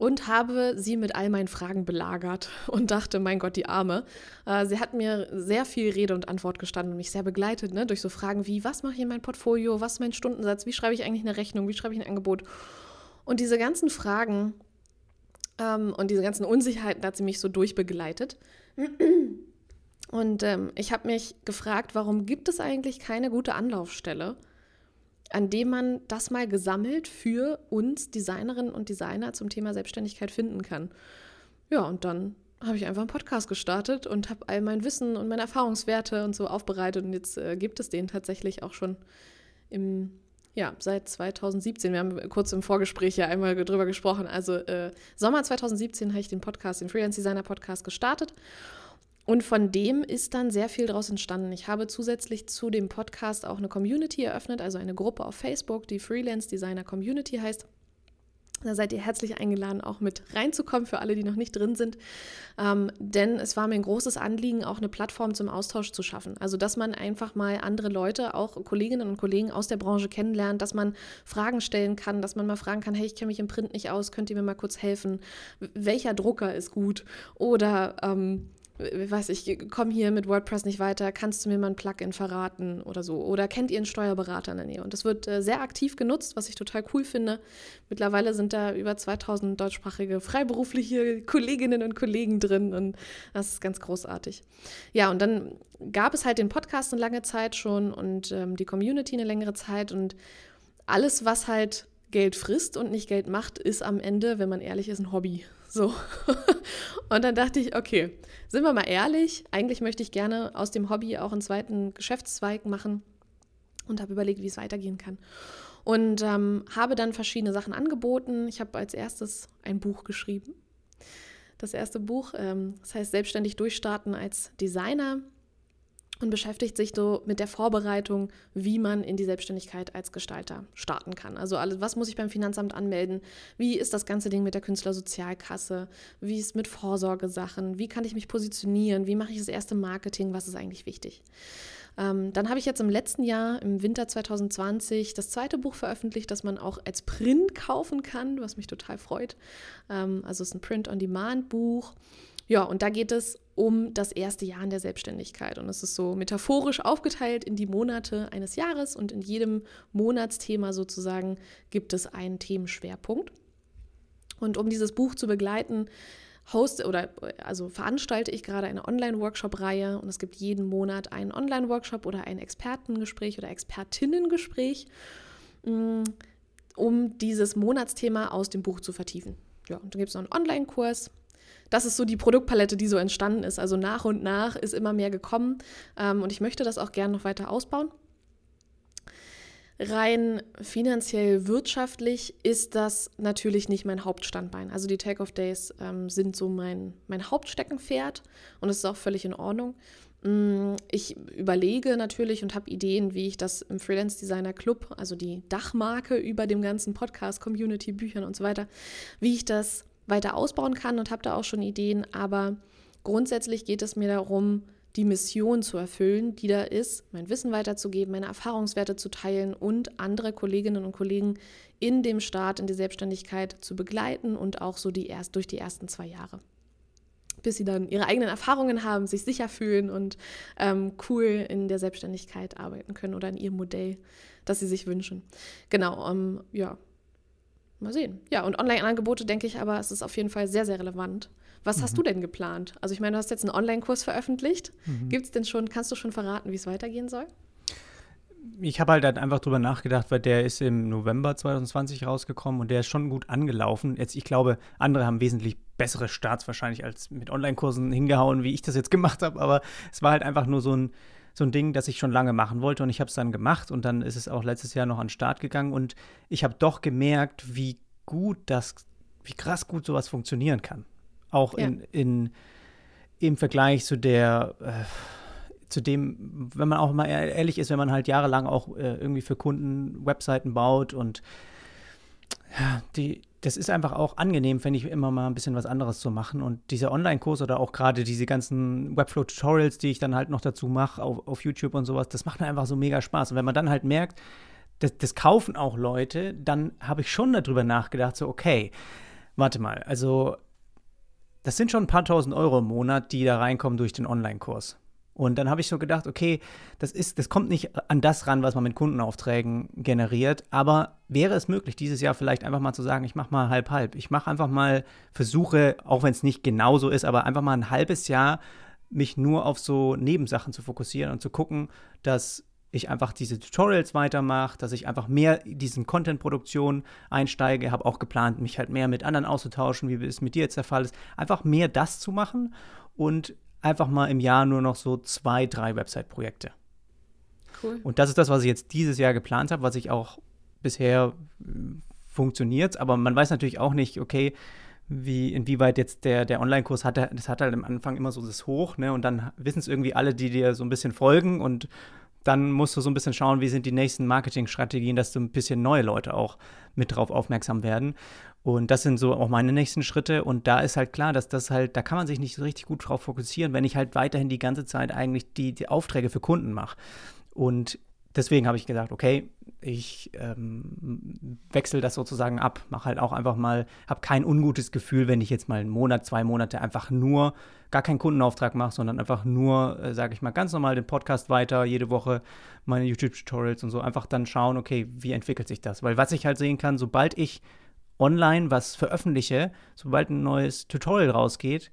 und habe sie mit all meinen Fragen belagert und dachte, mein Gott, die Arme. Äh, sie hat mir sehr viel Rede und Antwort gestanden und mich sehr begleitet, ne, durch so Fragen wie, was mache ich in mein Portfolio, was ist mein Stundensatz, wie schreibe ich eigentlich eine Rechnung, wie schreibe ich ein Angebot. Und diese ganzen Fragen ähm, und diese ganzen Unsicherheiten hat sie mich so durchbegleitet. Und ähm, ich habe mich gefragt, warum gibt es eigentlich keine gute Anlaufstelle? An dem man das mal gesammelt für uns Designerinnen und Designer zum Thema Selbstständigkeit finden kann. Ja, und dann habe ich einfach einen Podcast gestartet und habe all mein Wissen und meine Erfahrungswerte und so aufbereitet. Und jetzt äh, gibt es den tatsächlich auch schon im, ja, seit 2017. Wir haben kurz im Vorgespräch ja einmal drüber gesprochen. Also äh, Sommer 2017 habe ich den Podcast, den Freelance Designer Podcast gestartet. Und von dem ist dann sehr viel daraus entstanden. Ich habe zusätzlich zu dem Podcast auch eine Community eröffnet, also eine Gruppe auf Facebook, die Freelance Designer Community heißt. Da seid ihr herzlich eingeladen, auch mit reinzukommen für alle, die noch nicht drin sind. Ähm, denn es war mir ein großes Anliegen, auch eine Plattform zum Austausch zu schaffen. Also, dass man einfach mal andere Leute, auch Kolleginnen und Kollegen aus der Branche kennenlernt, dass man Fragen stellen kann, dass man mal fragen kann, hey, ich kenne mich im Print nicht aus, könnt ihr mir mal kurz helfen? Welcher Drucker ist gut? Oder ähm, weiß ich, komme hier mit WordPress nicht weiter, kannst du mir mal ein Plugin verraten oder so? Oder kennt ihr einen Steuerberater in der Nähe? Und das wird äh, sehr aktiv genutzt, was ich total cool finde. Mittlerweile sind da über 2000 deutschsprachige freiberufliche Kolleginnen und Kollegen drin und das ist ganz großartig. Ja, und dann gab es halt den Podcast eine lange Zeit schon und ähm, die Community eine längere Zeit und alles, was halt Geld frisst und nicht Geld macht, ist am Ende, wenn man ehrlich ist, ein Hobby. So. und dann dachte ich, okay, sind wir mal ehrlich, eigentlich möchte ich gerne aus dem Hobby auch einen zweiten Geschäftszweig machen und habe überlegt, wie es weitergehen kann. Und ähm, habe dann verschiedene Sachen angeboten. Ich habe als erstes ein Buch geschrieben. Das erste Buch, ähm, das heißt Selbstständig durchstarten als Designer und beschäftigt sich so mit der Vorbereitung, wie man in die Selbstständigkeit als Gestalter starten kann. Also alles, was muss ich beim Finanzamt anmelden? Wie ist das ganze Ding mit der Künstlersozialkasse? Wie ist mit Vorsorgesachen? Wie kann ich mich positionieren? Wie mache ich das erste Marketing? Was ist eigentlich wichtig? Ähm, dann habe ich jetzt im letzten Jahr, im Winter 2020, das zweite Buch veröffentlicht, das man auch als Print kaufen kann, was mich total freut. Ähm, also es ist ein Print-on-Demand-Buch. Ja, und da geht es um das erste Jahr in der Selbstständigkeit. Und es ist so metaphorisch aufgeteilt in die Monate eines Jahres und in jedem Monatsthema sozusagen gibt es einen Themenschwerpunkt. Und um dieses Buch zu begleiten, host oder also veranstalte ich gerade eine Online-Workshop-Reihe und es gibt jeden Monat einen Online-Workshop oder ein Expertengespräch oder Expertinnengespräch, mm, um dieses Monatsthema aus dem Buch zu vertiefen. Ja, und dann gibt es noch einen Online-Kurs, das ist so die Produktpalette, die so entstanden ist. Also nach und nach ist immer mehr gekommen ähm, und ich möchte das auch gerne noch weiter ausbauen. Rein finanziell wirtschaftlich ist das natürlich nicht mein Hauptstandbein. Also die Take-Off-Days ähm, sind so mein, mein Hauptsteckenpferd und das ist auch völlig in Ordnung. Mm, ich überlege natürlich und habe Ideen, wie ich das im Freelance Designer Club, also die Dachmarke über dem ganzen Podcast, Community, Büchern und so weiter, wie ich das weiter ausbauen kann und habe da auch schon Ideen. Aber grundsätzlich geht es mir darum, die Mission zu erfüllen, die da ist, mein Wissen weiterzugeben, meine Erfahrungswerte zu teilen und andere Kolleginnen und Kollegen in dem Start in die Selbstständigkeit zu begleiten und auch so die erst durch die ersten zwei Jahre. Bis sie dann ihre eigenen Erfahrungen haben, sich sicher fühlen und ähm, cool in der Selbstständigkeit arbeiten können oder in ihrem Modell, das sie sich wünschen. Genau, ähm, ja, Mal sehen. Ja, und Online-Angebote denke ich aber, es ist auf jeden Fall sehr, sehr relevant. Was mhm. hast du denn geplant? Also ich meine, du hast jetzt einen Online-Kurs veröffentlicht. Mhm. Gibt es denn schon, kannst du schon verraten, wie es weitergehen soll? Ich habe halt einfach drüber nachgedacht, weil der ist im November 2020 rausgekommen und der ist schon gut angelaufen. Jetzt, ich glaube, andere haben wesentlich bessere Starts wahrscheinlich als mit Online-Kursen hingehauen, wie ich das jetzt gemacht habe. Aber es war halt einfach nur so ein, so ein Ding, das ich schon lange machen wollte und ich habe es dann gemacht und dann ist es auch letztes Jahr noch an den Start gegangen und ich habe doch gemerkt, wie gut das, wie krass gut sowas funktionieren kann. Auch ja. in, in, im Vergleich zu der, äh, zu dem, wenn man auch mal ehrlich ist, wenn man halt jahrelang auch äh, irgendwie für Kunden Webseiten baut und ja, die, das ist einfach auch angenehm, finde ich, immer mal ein bisschen was anderes zu machen. Und dieser Online-Kurs oder auch gerade diese ganzen Webflow-Tutorials, die ich dann halt noch dazu mache auf, auf YouTube und sowas, das macht mir einfach so mega Spaß. Und wenn man dann halt merkt, das, das kaufen auch Leute, dann habe ich schon darüber nachgedacht, so, okay, warte mal, also das sind schon ein paar tausend Euro im Monat, die da reinkommen durch den Online-Kurs. Und dann habe ich so gedacht, okay, das ist, das kommt nicht an das ran, was man mit Kundenaufträgen generiert, aber wäre es möglich, dieses Jahr vielleicht einfach mal zu sagen, ich mache mal halb halb. Ich mache einfach mal Versuche, auch wenn es nicht genau so ist, aber einfach mal ein halbes Jahr mich nur auf so Nebensachen zu fokussieren und zu gucken, dass ich einfach diese Tutorials weitermache, dass ich einfach mehr in diesen Content-Produktion einsteige, habe auch geplant, mich halt mehr mit anderen auszutauschen, wie es mit dir jetzt der Fall ist, einfach mehr das zu machen und einfach mal im Jahr nur noch so zwei, drei Website-Projekte. Cool. Und das ist das, was ich jetzt dieses Jahr geplant habe, was ich auch bisher äh, funktioniert. Aber man weiß natürlich auch nicht, okay, wie, inwieweit jetzt der, der Online-Kurs hat, das hat halt am Anfang immer so das Hoch, ne? Und dann wissen es irgendwie alle, die dir so ein bisschen folgen und dann musst du so ein bisschen schauen, wie sind die nächsten Marketingstrategien, dass du ein bisschen neue Leute auch mit drauf aufmerksam werden. Und das sind so auch meine nächsten Schritte. Und da ist halt klar, dass das halt, da kann man sich nicht so richtig gut drauf fokussieren, wenn ich halt weiterhin die ganze Zeit eigentlich die, die Aufträge für Kunden mache. Und deswegen habe ich gesagt, okay, ich ähm, wechsle das sozusagen ab, mache halt auch einfach mal, habe kein ungutes Gefühl, wenn ich jetzt mal einen Monat, zwei Monate einfach nur gar keinen Kundenauftrag mache, sondern einfach nur, äh, sage ich mal, ganz normal den Podcast weiter, jede Woche meine YouTube-Tutorials und so, einfach dann schauen, okay, wie entwickelt sich das? Weil was ich halt sehen kann, sobald ich online was veröffentliche, sobald ein neues Tutorial rausgeht,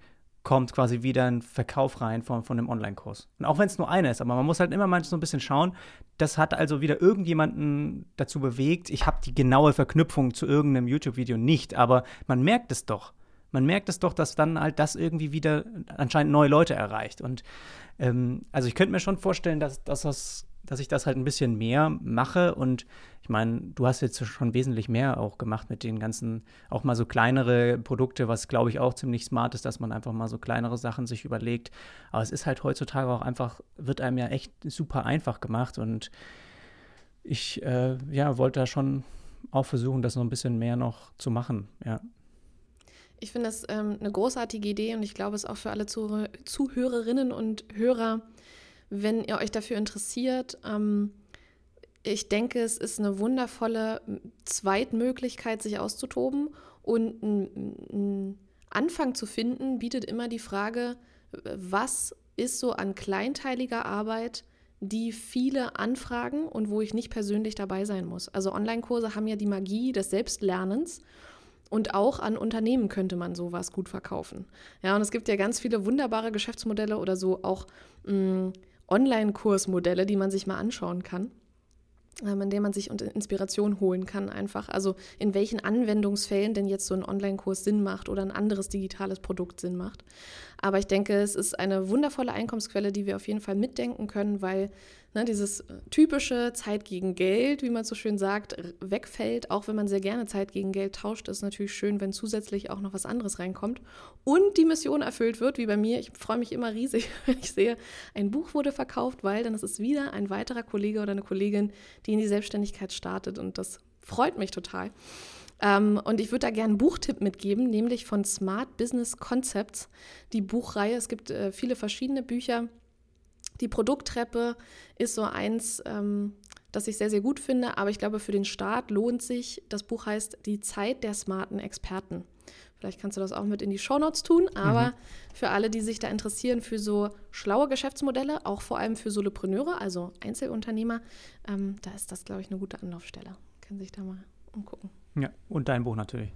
kommt quasi wieder ein Verkauf rein von, von dem Online-Kurs. Und auch wenn es nur einer ist, aber man muss halt immer mal so ein bisschen schauen, das hat also wieder irgendjemanden dazu bewegt. Ich habe die genaue Verknüpfung zu irgendeinem YouTube-Video nicht, aber man merkt es doch. Man merkt es doch, dass dann halt das irgendwie wieder anscheinend neue Leute erreicht. Und ähm, also ich könnte mir schon vorstellen, dass, dass das dass ich das halt ein bisschen mehr mache. Und ich meine, du hast jetzt schon wesentlich mehr auch gemacht mit den ganzen, auch mal so kleinere Produkte, was glaube ich auch ziemlich smart ist, dass man einfach mal so kleinere Sachen sich überlegt. Aber es ist halt heutzutage auch einfach, wird einem ja echt super einfach gemacht. Und ich äh, ja, wollte da schon auch versuchen, das noch ein bisschen mehr noch zu machen, ja. Ich finde das ähm, eine großartige Idee und ich glaube, es ist auch für alle Zuhörerinnen und Hörer wenn ihr euch dafür interessiert. Ähm, ich denke, es ist eine wundervolle Zweitmöglichkeit, sich auszutoben. Und ein Anfang zu finden, bietet immer die Frage, was ist so an kleinteiliger Arbeit, die viele anfragen und wo ich nicht persönlich dabei sein muss. Also Online-Kurse haben ja die Magie des Selbstlernens. Und auch an Unternehmen könnte man sowas gut verkaufen. Ja, und es gibt ja ganz viele wunderbare Geschäftsmodelle oder so auch mh, Online-Kursmodelle, die man sich mal anschauen kann, ähm, in denen man sich Inspiration holen kann einfach. Also in welchen Anwendungsfällen denn jetzt so ein Online-Kurs Sinn macht oder ein anderes digitales Produkt Sinn macht. Aber ich denke, es ist eine wundervolle Einkommensquelle, die wir auf jeden Fall mitdenken können, weil ne, dieses typische Zeit gegen Geld, wie man so schön sagt, wegfällt. Auch wenn man sehr gerne Zeit gegen Geld tauscht, ist natürlich schön, wenn zusätzlich auch noch was anderes reinkommt und die Mission erfüllt wird, wie bei mir. Ich freue mich immer riesig, wenn ich sehe, ein Buch wurde verkauft, weil dann ist es wieder ein weiterer Kollege oder eine Kollegin, die in die Selbstständigkeit startet und das freut mich total. Ähm, und ich würde da gerne einen Buchtipp mitgeben, nämlich von Smart Business Concepts, die Buchreihe. Es gibt äh, viele verschiedene Bücher die Produkttreppe ist so eins, ähm, das ich sehr, sehr gut finde, aber ich glaube, für den Start lohnt sich, das Buch heißt Die Zeit der smarten Experten. Vielleicht kannst du das auch mit in die Shownotes tun, aber mhm. für alle, die sich da interessieren für so schlaue Geschäftsmodelle, auch vor allem für Solopreneure, also Einzelunternehmer, ähm, da ist das, glaube ich, eine gute Anlaufstelle. Können sich da mal umgucken. Ja, und dein Buch natürlich.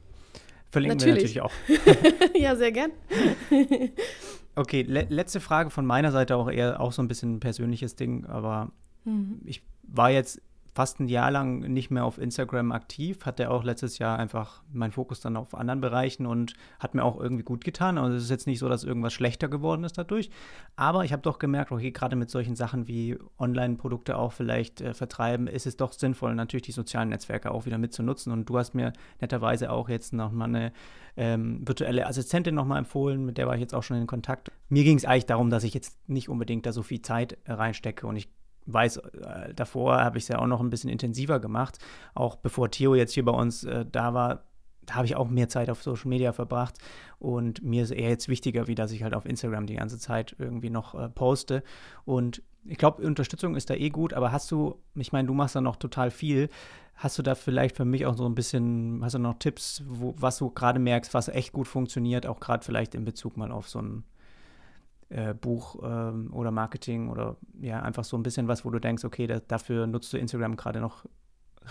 Verlinken natürlich. wir natürlich auch. ja, sehr gern. okay, le letzte Frage von meiner Seite auch eher auch so ein bisschen ein persönliches Ding, aber mhm. ich war jetzt fast ein Jahr lang nicht mehr auf Instagram aktiv, hatte auch letztes Jahr einfach meinen Fokus dann auf anderen Bereichen und hat mir auch irgendwie gut getan. Also es ist jetzt nicht so, dass irgendwas schlechter geworden ist dadurch. Aber ich habe doch gemerkt, okay, gerade mit solchen Sachen wie Online-Produkte auch vielleicht äh, vertreiben, ist es doch sinnvoll, natürlich die sozialen Netzwerke auch wieder mitzunutzen. Und du hast mir netterweise auch jetzt noch mal eine ähm, virtuelle Assistentin noch mal empfohlen, mit der war ich jetzt auch schon in Kontakt. Mir ging es eigentlich darum, dass ich jetzt nicht unbedingt da so viel Zeit reinstecke und ich weiß, äh, davor habe ich es ja auch noch ein bisschen intensiver gemacht. Auch bevor Theo jetzt hier bei uns äh, da war, da habe ich auch mehr Zeit auf Social Media verbracht. Und mir ist eher jetzt wichtiger, wie dass ich halt auf Instagram die ganze Zeit irgendwie noch äh, poste. Und ich glaube, Unterstützung ist da eh gut, aber hast du, ich meine, du machst da noch total viel. Hast du da vielleicht für mich auch so ein bisschen, hast du noch Tipps, wo, was du gerade merkst, was echt gut funktioniert, auch gerade vielleicht in Bezug mal auf so ein äh, Buch ähm, oder Marketing oder ja, einfach so ein bisschen was, wo du denkst, okay, da, dafür nutzt du Instagram gerade noch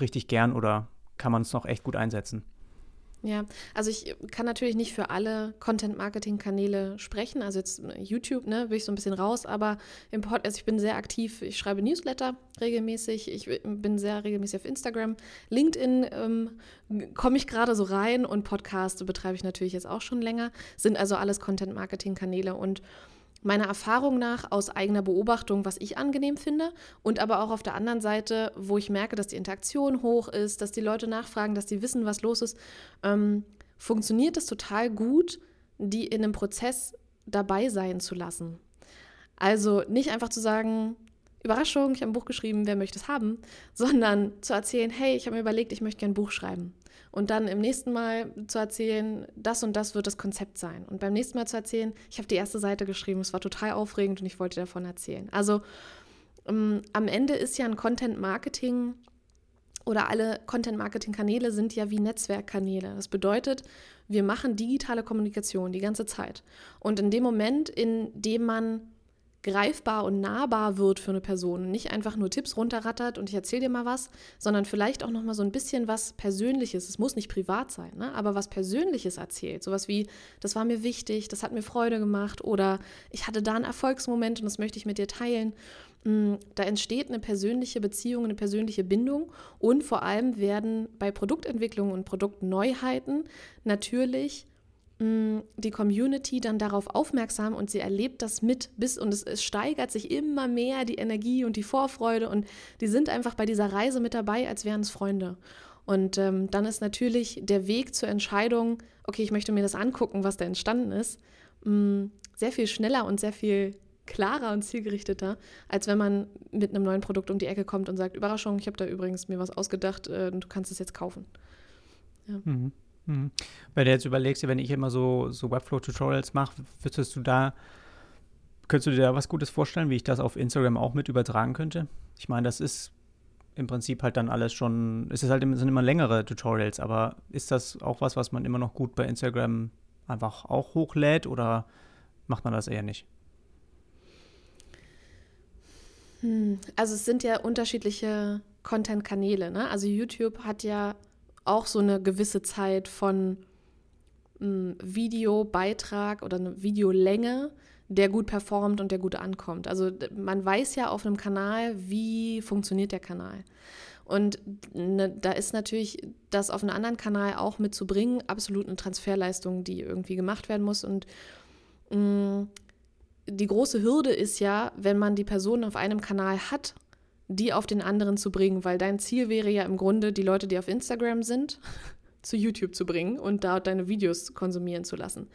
richtig gern oder kann man es noch echt gut einsetzen? Ja, also ich kann natürlich nicht für alle Content-Marketing-Kanäle sprechen. Also jetzt äh, YouTube, ne, bin ich so ein bisschen raus, aber im Pod, also ich bin sehr aktiv, ich schreibe Newsletter regelmäßig, ich bin sehr regelmäßig auf Instagram. LinkedIn ähm, komme ich gerade so rein und Podcast betreibe ich natürlich jetzt auch schon länger. Sind also alles Content-Marketing-Kanäle und meiner Erfahrung nach aus eigener Beobachtung, was ich angenehm finde und aber auch auf der anderen Seite, wo ich merke, dass die Interaktion hoch ist, dass die Leute nachfragen, dass die wissen, was los ist, ähm, funktioniert es total gut, die in einem Prozess dabei sein zu lassen. Also nicht einfach zu sagen, Überraschung, ich habe ein Buch geschrieben, wer möchte es haben, sondern zu erzählen, hey, ich habe mir überlegt, ich möchte gerne ein Buch schreiben. Und dann im nächsten Mal zu erzählen, das und das wird das Konzept sein. Und beim nächsten Mal zu erzählen, ich habe die erste Seite geschrieben, es war total aufregend und ich wollte davon erzählen. Also ähm, am Ende ist ja ein Content Marketing oder alle Content Marketing Kanäle sind ja wie Netzwerkkanäle. Das bedeutet, wir machen digitale Kommunikation die ganze Zeit. Und in dem Moment, in dem man greifbar und nahbar wird für eine Person. Nicht einfach nur Tipps runterrattert und ich erzähle dir mal was, sondern vielleicht auch noch mal so ein bisschen was Persönliches. Es muss nicht privat sein, ne? aber was Persönliches erzählt. Sowas wie, das war mir wichtig, das hat mir Freude gemacht oder ich hatte da einen Erfolgsmoment und das möchte ich mit dir teilen. Mm, da entsteht eine persönliche Beziehung, eine persönliche Bindung und vor allem werden bei Produktentwicklung und Produktneuheiten natürlich die Community dann darauf aufmerksam und sie erlebt das mit bis und es, es, steigert sich immer mehr die Energie und die Vorfreude und die sind einfach bei dieser Reise mit dabei, als wären es Freunde. Und ähm, dann ist natürlich der Weg zur Entscheidung, okay, ich möchte mir das angucken, was da entstanden ist, mh, sehr viel schneller und sehr viel klarer und zielgerichteter, als wenn man mit einem neuen Produkt um die Ecke kommt und sagt, Überraschung, ich habe da übrigens mir was ausgedacht, äh, du kannst es jetzt kaufen. Ja. Mhm. Mhm. Wenn du jetzt überlegst, wenn ich immer so, so Webflow-Tutorials mache, würdest du da, könntest du dir da was Gutes vorstellen, wie ich das auf Instagram auch mit übertragen könnte? Ich meine, das ist im Prinzip halt dann alles schon, es ist halt, sind immer längere Tutorials, aber ist das auch was, was man immer noch gut bei Instagram einfach auch hochlädt oder macht man das eher nicht? Hm, also es sind ja unterschiedliche Content-Kanäle. Ne? Also YouTube hat ja auch so eine gewisse Zeit von hm, Videobeitrag oder eine Videolänge, der gut performt und der gut ankommt. Also man weiß ja auf einem Kanal, wie funktioniert der Kanal. Und ne, da ist natürlich das auf einen anderen Kanal auch mitzubringen, absolut eine Transferleistung, die irgendwie gemacht werden muss. Und mh, hm, die große Hürde ist ja, wenn man die Person auf einem Kanal hat die auf den anderen zu bringen, weil dein Ziel wäre ja im Grunde, die Leute, die auf Instagram sind, zu YouTube zu bringen und dort deine Videos konsumieren zu lassen.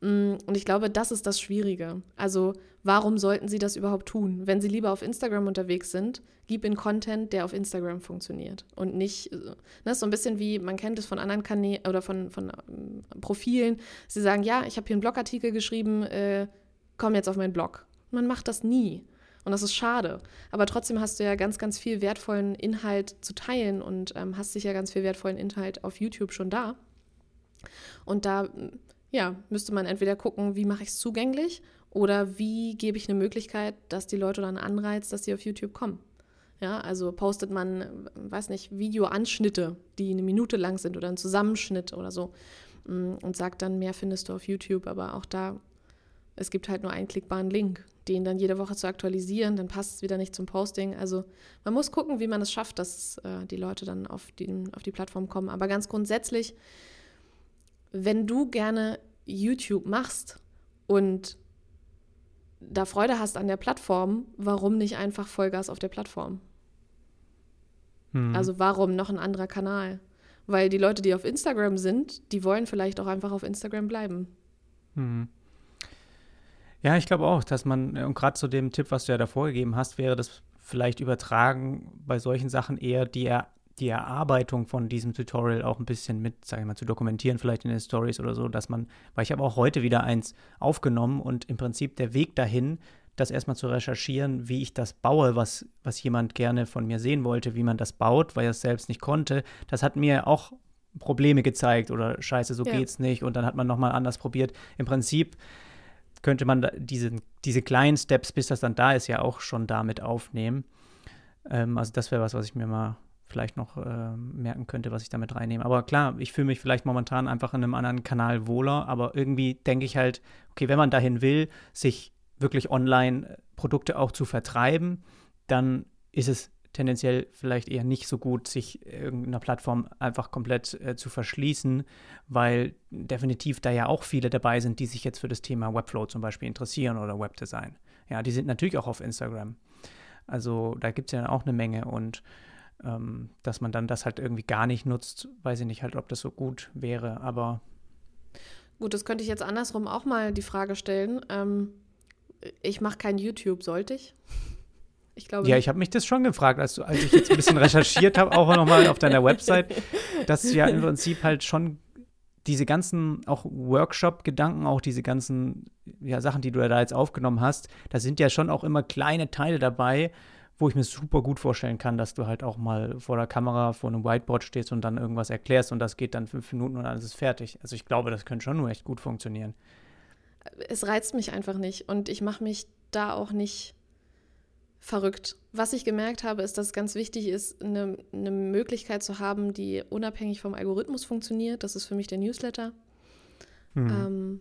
Mm, und ich glaube, das ist das Schwierige. Also, warum sollten sie das überhaupt tun? Wenn sie lieber auf Instagram unterwegs sind, gib ihnen Content, der auf Instagram funktioniert. Und nicht, das ne, ist so ein bisschen wie, man kennt es von anderen Kanälen oder von, von ähm, Profilen. Sie sagen, ja, ich habe hier einen Blogartikel geschrieben, äh, komm jetzt auf meinen Blog. Man macht das nie. Und das ist schade. Aber trotzdem hast du ja ganz, ganz viel wertvollen Inhalt zu teilen und ähm, hast sicher ganz viel wertvollen Inhalt auf YouTube schon da. Und da ja, müsste man entweder gucken, wie mache ich es zugänglich oder wie gebe ich eine Möglichkeit, dass die Leute dann Anreiz, dass sie auf YouTube kommen. Ja, also postet man, weiß nicht, Videoanschnitte, die eine Minute lang sind oder ein Zusammenschnitt oder so mm, und sagt dann, mehr findest du auf YouTube. Aber auch da, es gibt halt nur einen klickbaren Link den dann jede Woche zu aktualisieren, dann passt es wieder nicht zum Posting. Also man muss gucken, wie man es schafft, dass äh, die Leute dann auf die, auf die Plattform kommen. Aber ganz grundsätzlich, wenn du gerne YouTube machst und da Freude hast an der Plattform, warum nicht einfach Vollgas auf der Plattform? Hm. Also warum noch ein anderer Kanal? Weil die Leute, die auf Instagram sind, die wollen vielleicht auch einfach auf Instagram bleiben. Hm. Ja, ich glaube auch, dass man, äh, und gerade zu dem Tipp, was du ja davor gegeben hast, wäre das vielleicht übertragen bei solchen Sachen eher die, er, die Erarbeitung von diesem Tutorial auch ein bisschen mit, sage ich mal, zu dokumentieren, vielleicht in den Stories oder so, dass man, weil ich habe auch heute wieder eins aufgenommen und im Prinzip der Weg dahin, das erstmal zu recherchieren, wie ich das baue, was, was jemand gerne von mir sehen wollte, wie man das baut, weil er es selbst nicht konnte, das hat mir auch Probleme gezeigt oder scheiße, so ja. geht's nicht und dann hat man nochmal anders probiert. Im Prinzip könnte man diese, diese kleinen Steps, bis das dann da ist, ja auch schon damit aufnehmen. Ähm, also das wäre was, was ich mir mal vielleicht noch äh, merken könnte, was ich damit reinnehme. Aber klar, ich fühle mich vielleicht momentan einfach in einem anderen Kanal wohler, aber irgendwie denke ich halt, okay, wenn man dahin will, sich wirklich online Produkte auch zu vertreiben, dann ist es tendenziell vielleicht eher nicht so gut, sich irgendeiner Plattform einfach komplett äh, zu verschließen, weil definitiv da ja auch viele dabei sind, die sich jetzt für das Thema Webflow zum Beispiel interessieren oder Webdesign. Ja, die sind natürlich auch auf Instagram. Also da gibt es ja auch eine Menge und ähm, dass man dann das halt irgendwie gar nicht nutzt, weiß ich nicht halt, ob das so gut wäre, aber. Gut, das könnte ich jetzt andersrum auch mal die Frage stellen. Ähm, ich mache kein YouTube, sollte ich? Ich glaube. Ja, ich habe mich das schon gefragt, als, als ich jetzt ein bisschen recherchiert habe, auch nochmal auf deiner Website, dass ja im Prinzip halt schon diese ganzen auch Workshop-Gedanken, auch diese ganzen ja, Sachen, die du da jetzt aufgenommen hast, da sind ja schon auch immer kleine Teile dabei, wo ich mir super gut vorstellen kann, dass du halt auch mal vor der Kamera, vor einem Whiteboard stehst und dann irgendwas erklärst und das geht dann fünf Minuten und dann ist es fertig. Also ich glaube, das könnte schon nur echt gut funktionieren. Es reizt mich einfach nicht und ich mache mich da auch nicht verrückt. Was ich gemerkt habe, ist, dass es ganz wichtig ist, eine, eine Möglichkeit zu haben, die unabhängig vom Algorithmus funktioniert. Das ist für mich der Newsletter, mhm. ähm,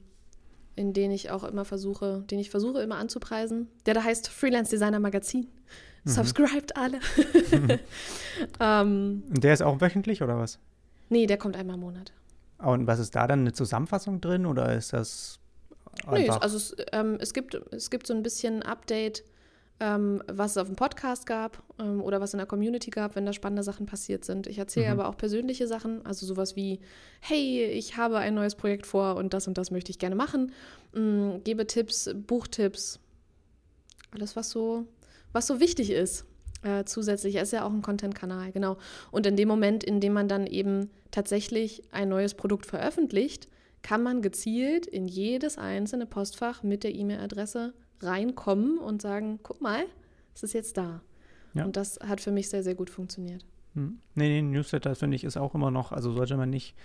in den ich auch immer versuche, den ich versuche immer anzupreisen. Der da heißt Freelance Designer Magazin. Mhm. Subscribed alle. ähm, Und der ist auch wöchentlich oder was? Nee, der kommt einmal im Monat. Und was ist da dann eine Zusammenfassung drin oder ist das einfach? Nee, also es, ähm, es, gibt, es gibt so ein bisschen Update ähm, was es auf dem Podcast gab ähm, oder was in der Community gab, wenn da spannende Sachen passiert sind. Ich erzähle mhm. aber auch persönliche Sachen, also sowas wie, hey, ich habe ein neues Projekt vor und das und das möchte ich gerne machen. Ähm, gebe Tipps, Buchtipps, alles, was so, was so wichtig ist. Äh, zusätzlich er ist ja auch ein Content-Kanal, genau. Und in dem Moment, in dem man dann eben tatsächlich ein neues Produkt veröffentlicht, kann man gezielt in jedes einzelne Postfach mit der E-Mail-Adresse reinkommen und sagen, guck mal, es ist jetzt da. Ja. Und das hat für mich sehr, sehr gut funktioniert. Hm. Nee, nee, Newsletter finde ich ist auch immer noch, also sollte man nicht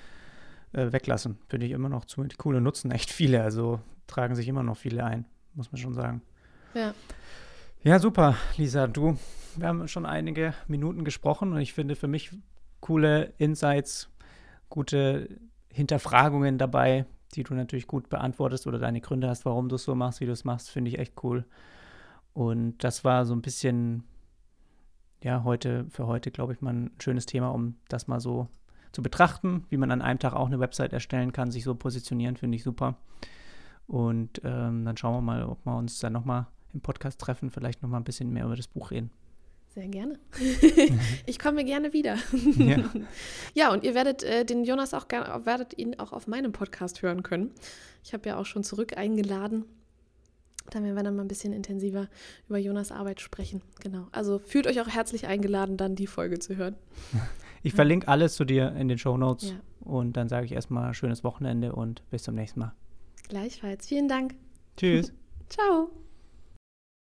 äh, weglassen. Finde ich immer noch zu coole nutzen echt viele, also tragen sich immer noch viele ein, muss man schon sagen. Ja. Ja, super, Lisa. Du, wir haben schon einige Minuten gesprochen und ich finde für mich coole Insights, gute Hinterfragungen dabei, die du natürlich gut beantwortest oder deine Gründe hast, warum du es so machst, wie du es machst, finde ich echt cool. Und das war so ein bisschen, ja, heute, für heute, glaube ich, mal ein schönes Thema, um das mal so zu betrachten, wie man an einem Tag auch eine Website erstellen kann, sich so positionieren, finde ich super. Und ähm, dann schauen wir mal, ob wir uns dann nochmal im Podcast treffen, vielleicht nochmal ein bisschen mehr über das Buch reden. Sehr gerne. ich komme gerne wieder. Ja. ja, und ihr werdet äh, den Jonas auch gerne, werdet ihn auch auf meinem Podcast hören können. Ich habe ja auch schon zurück eingeladen. Dann werden wir dann mal ein bisschen intensiver über Jonas Arbeit sprechen. Genau. Also fühlt euch auch herzlich eingeladen, dann die Folge zu hören. Ich verlinke alles zu dir in den Show Notes. Ja. Und dann sage ich erstmal schönes Wochenende und bis zum nächsten Mal. Gleichfalls. Vielen Dank. Tschüss. Ciao.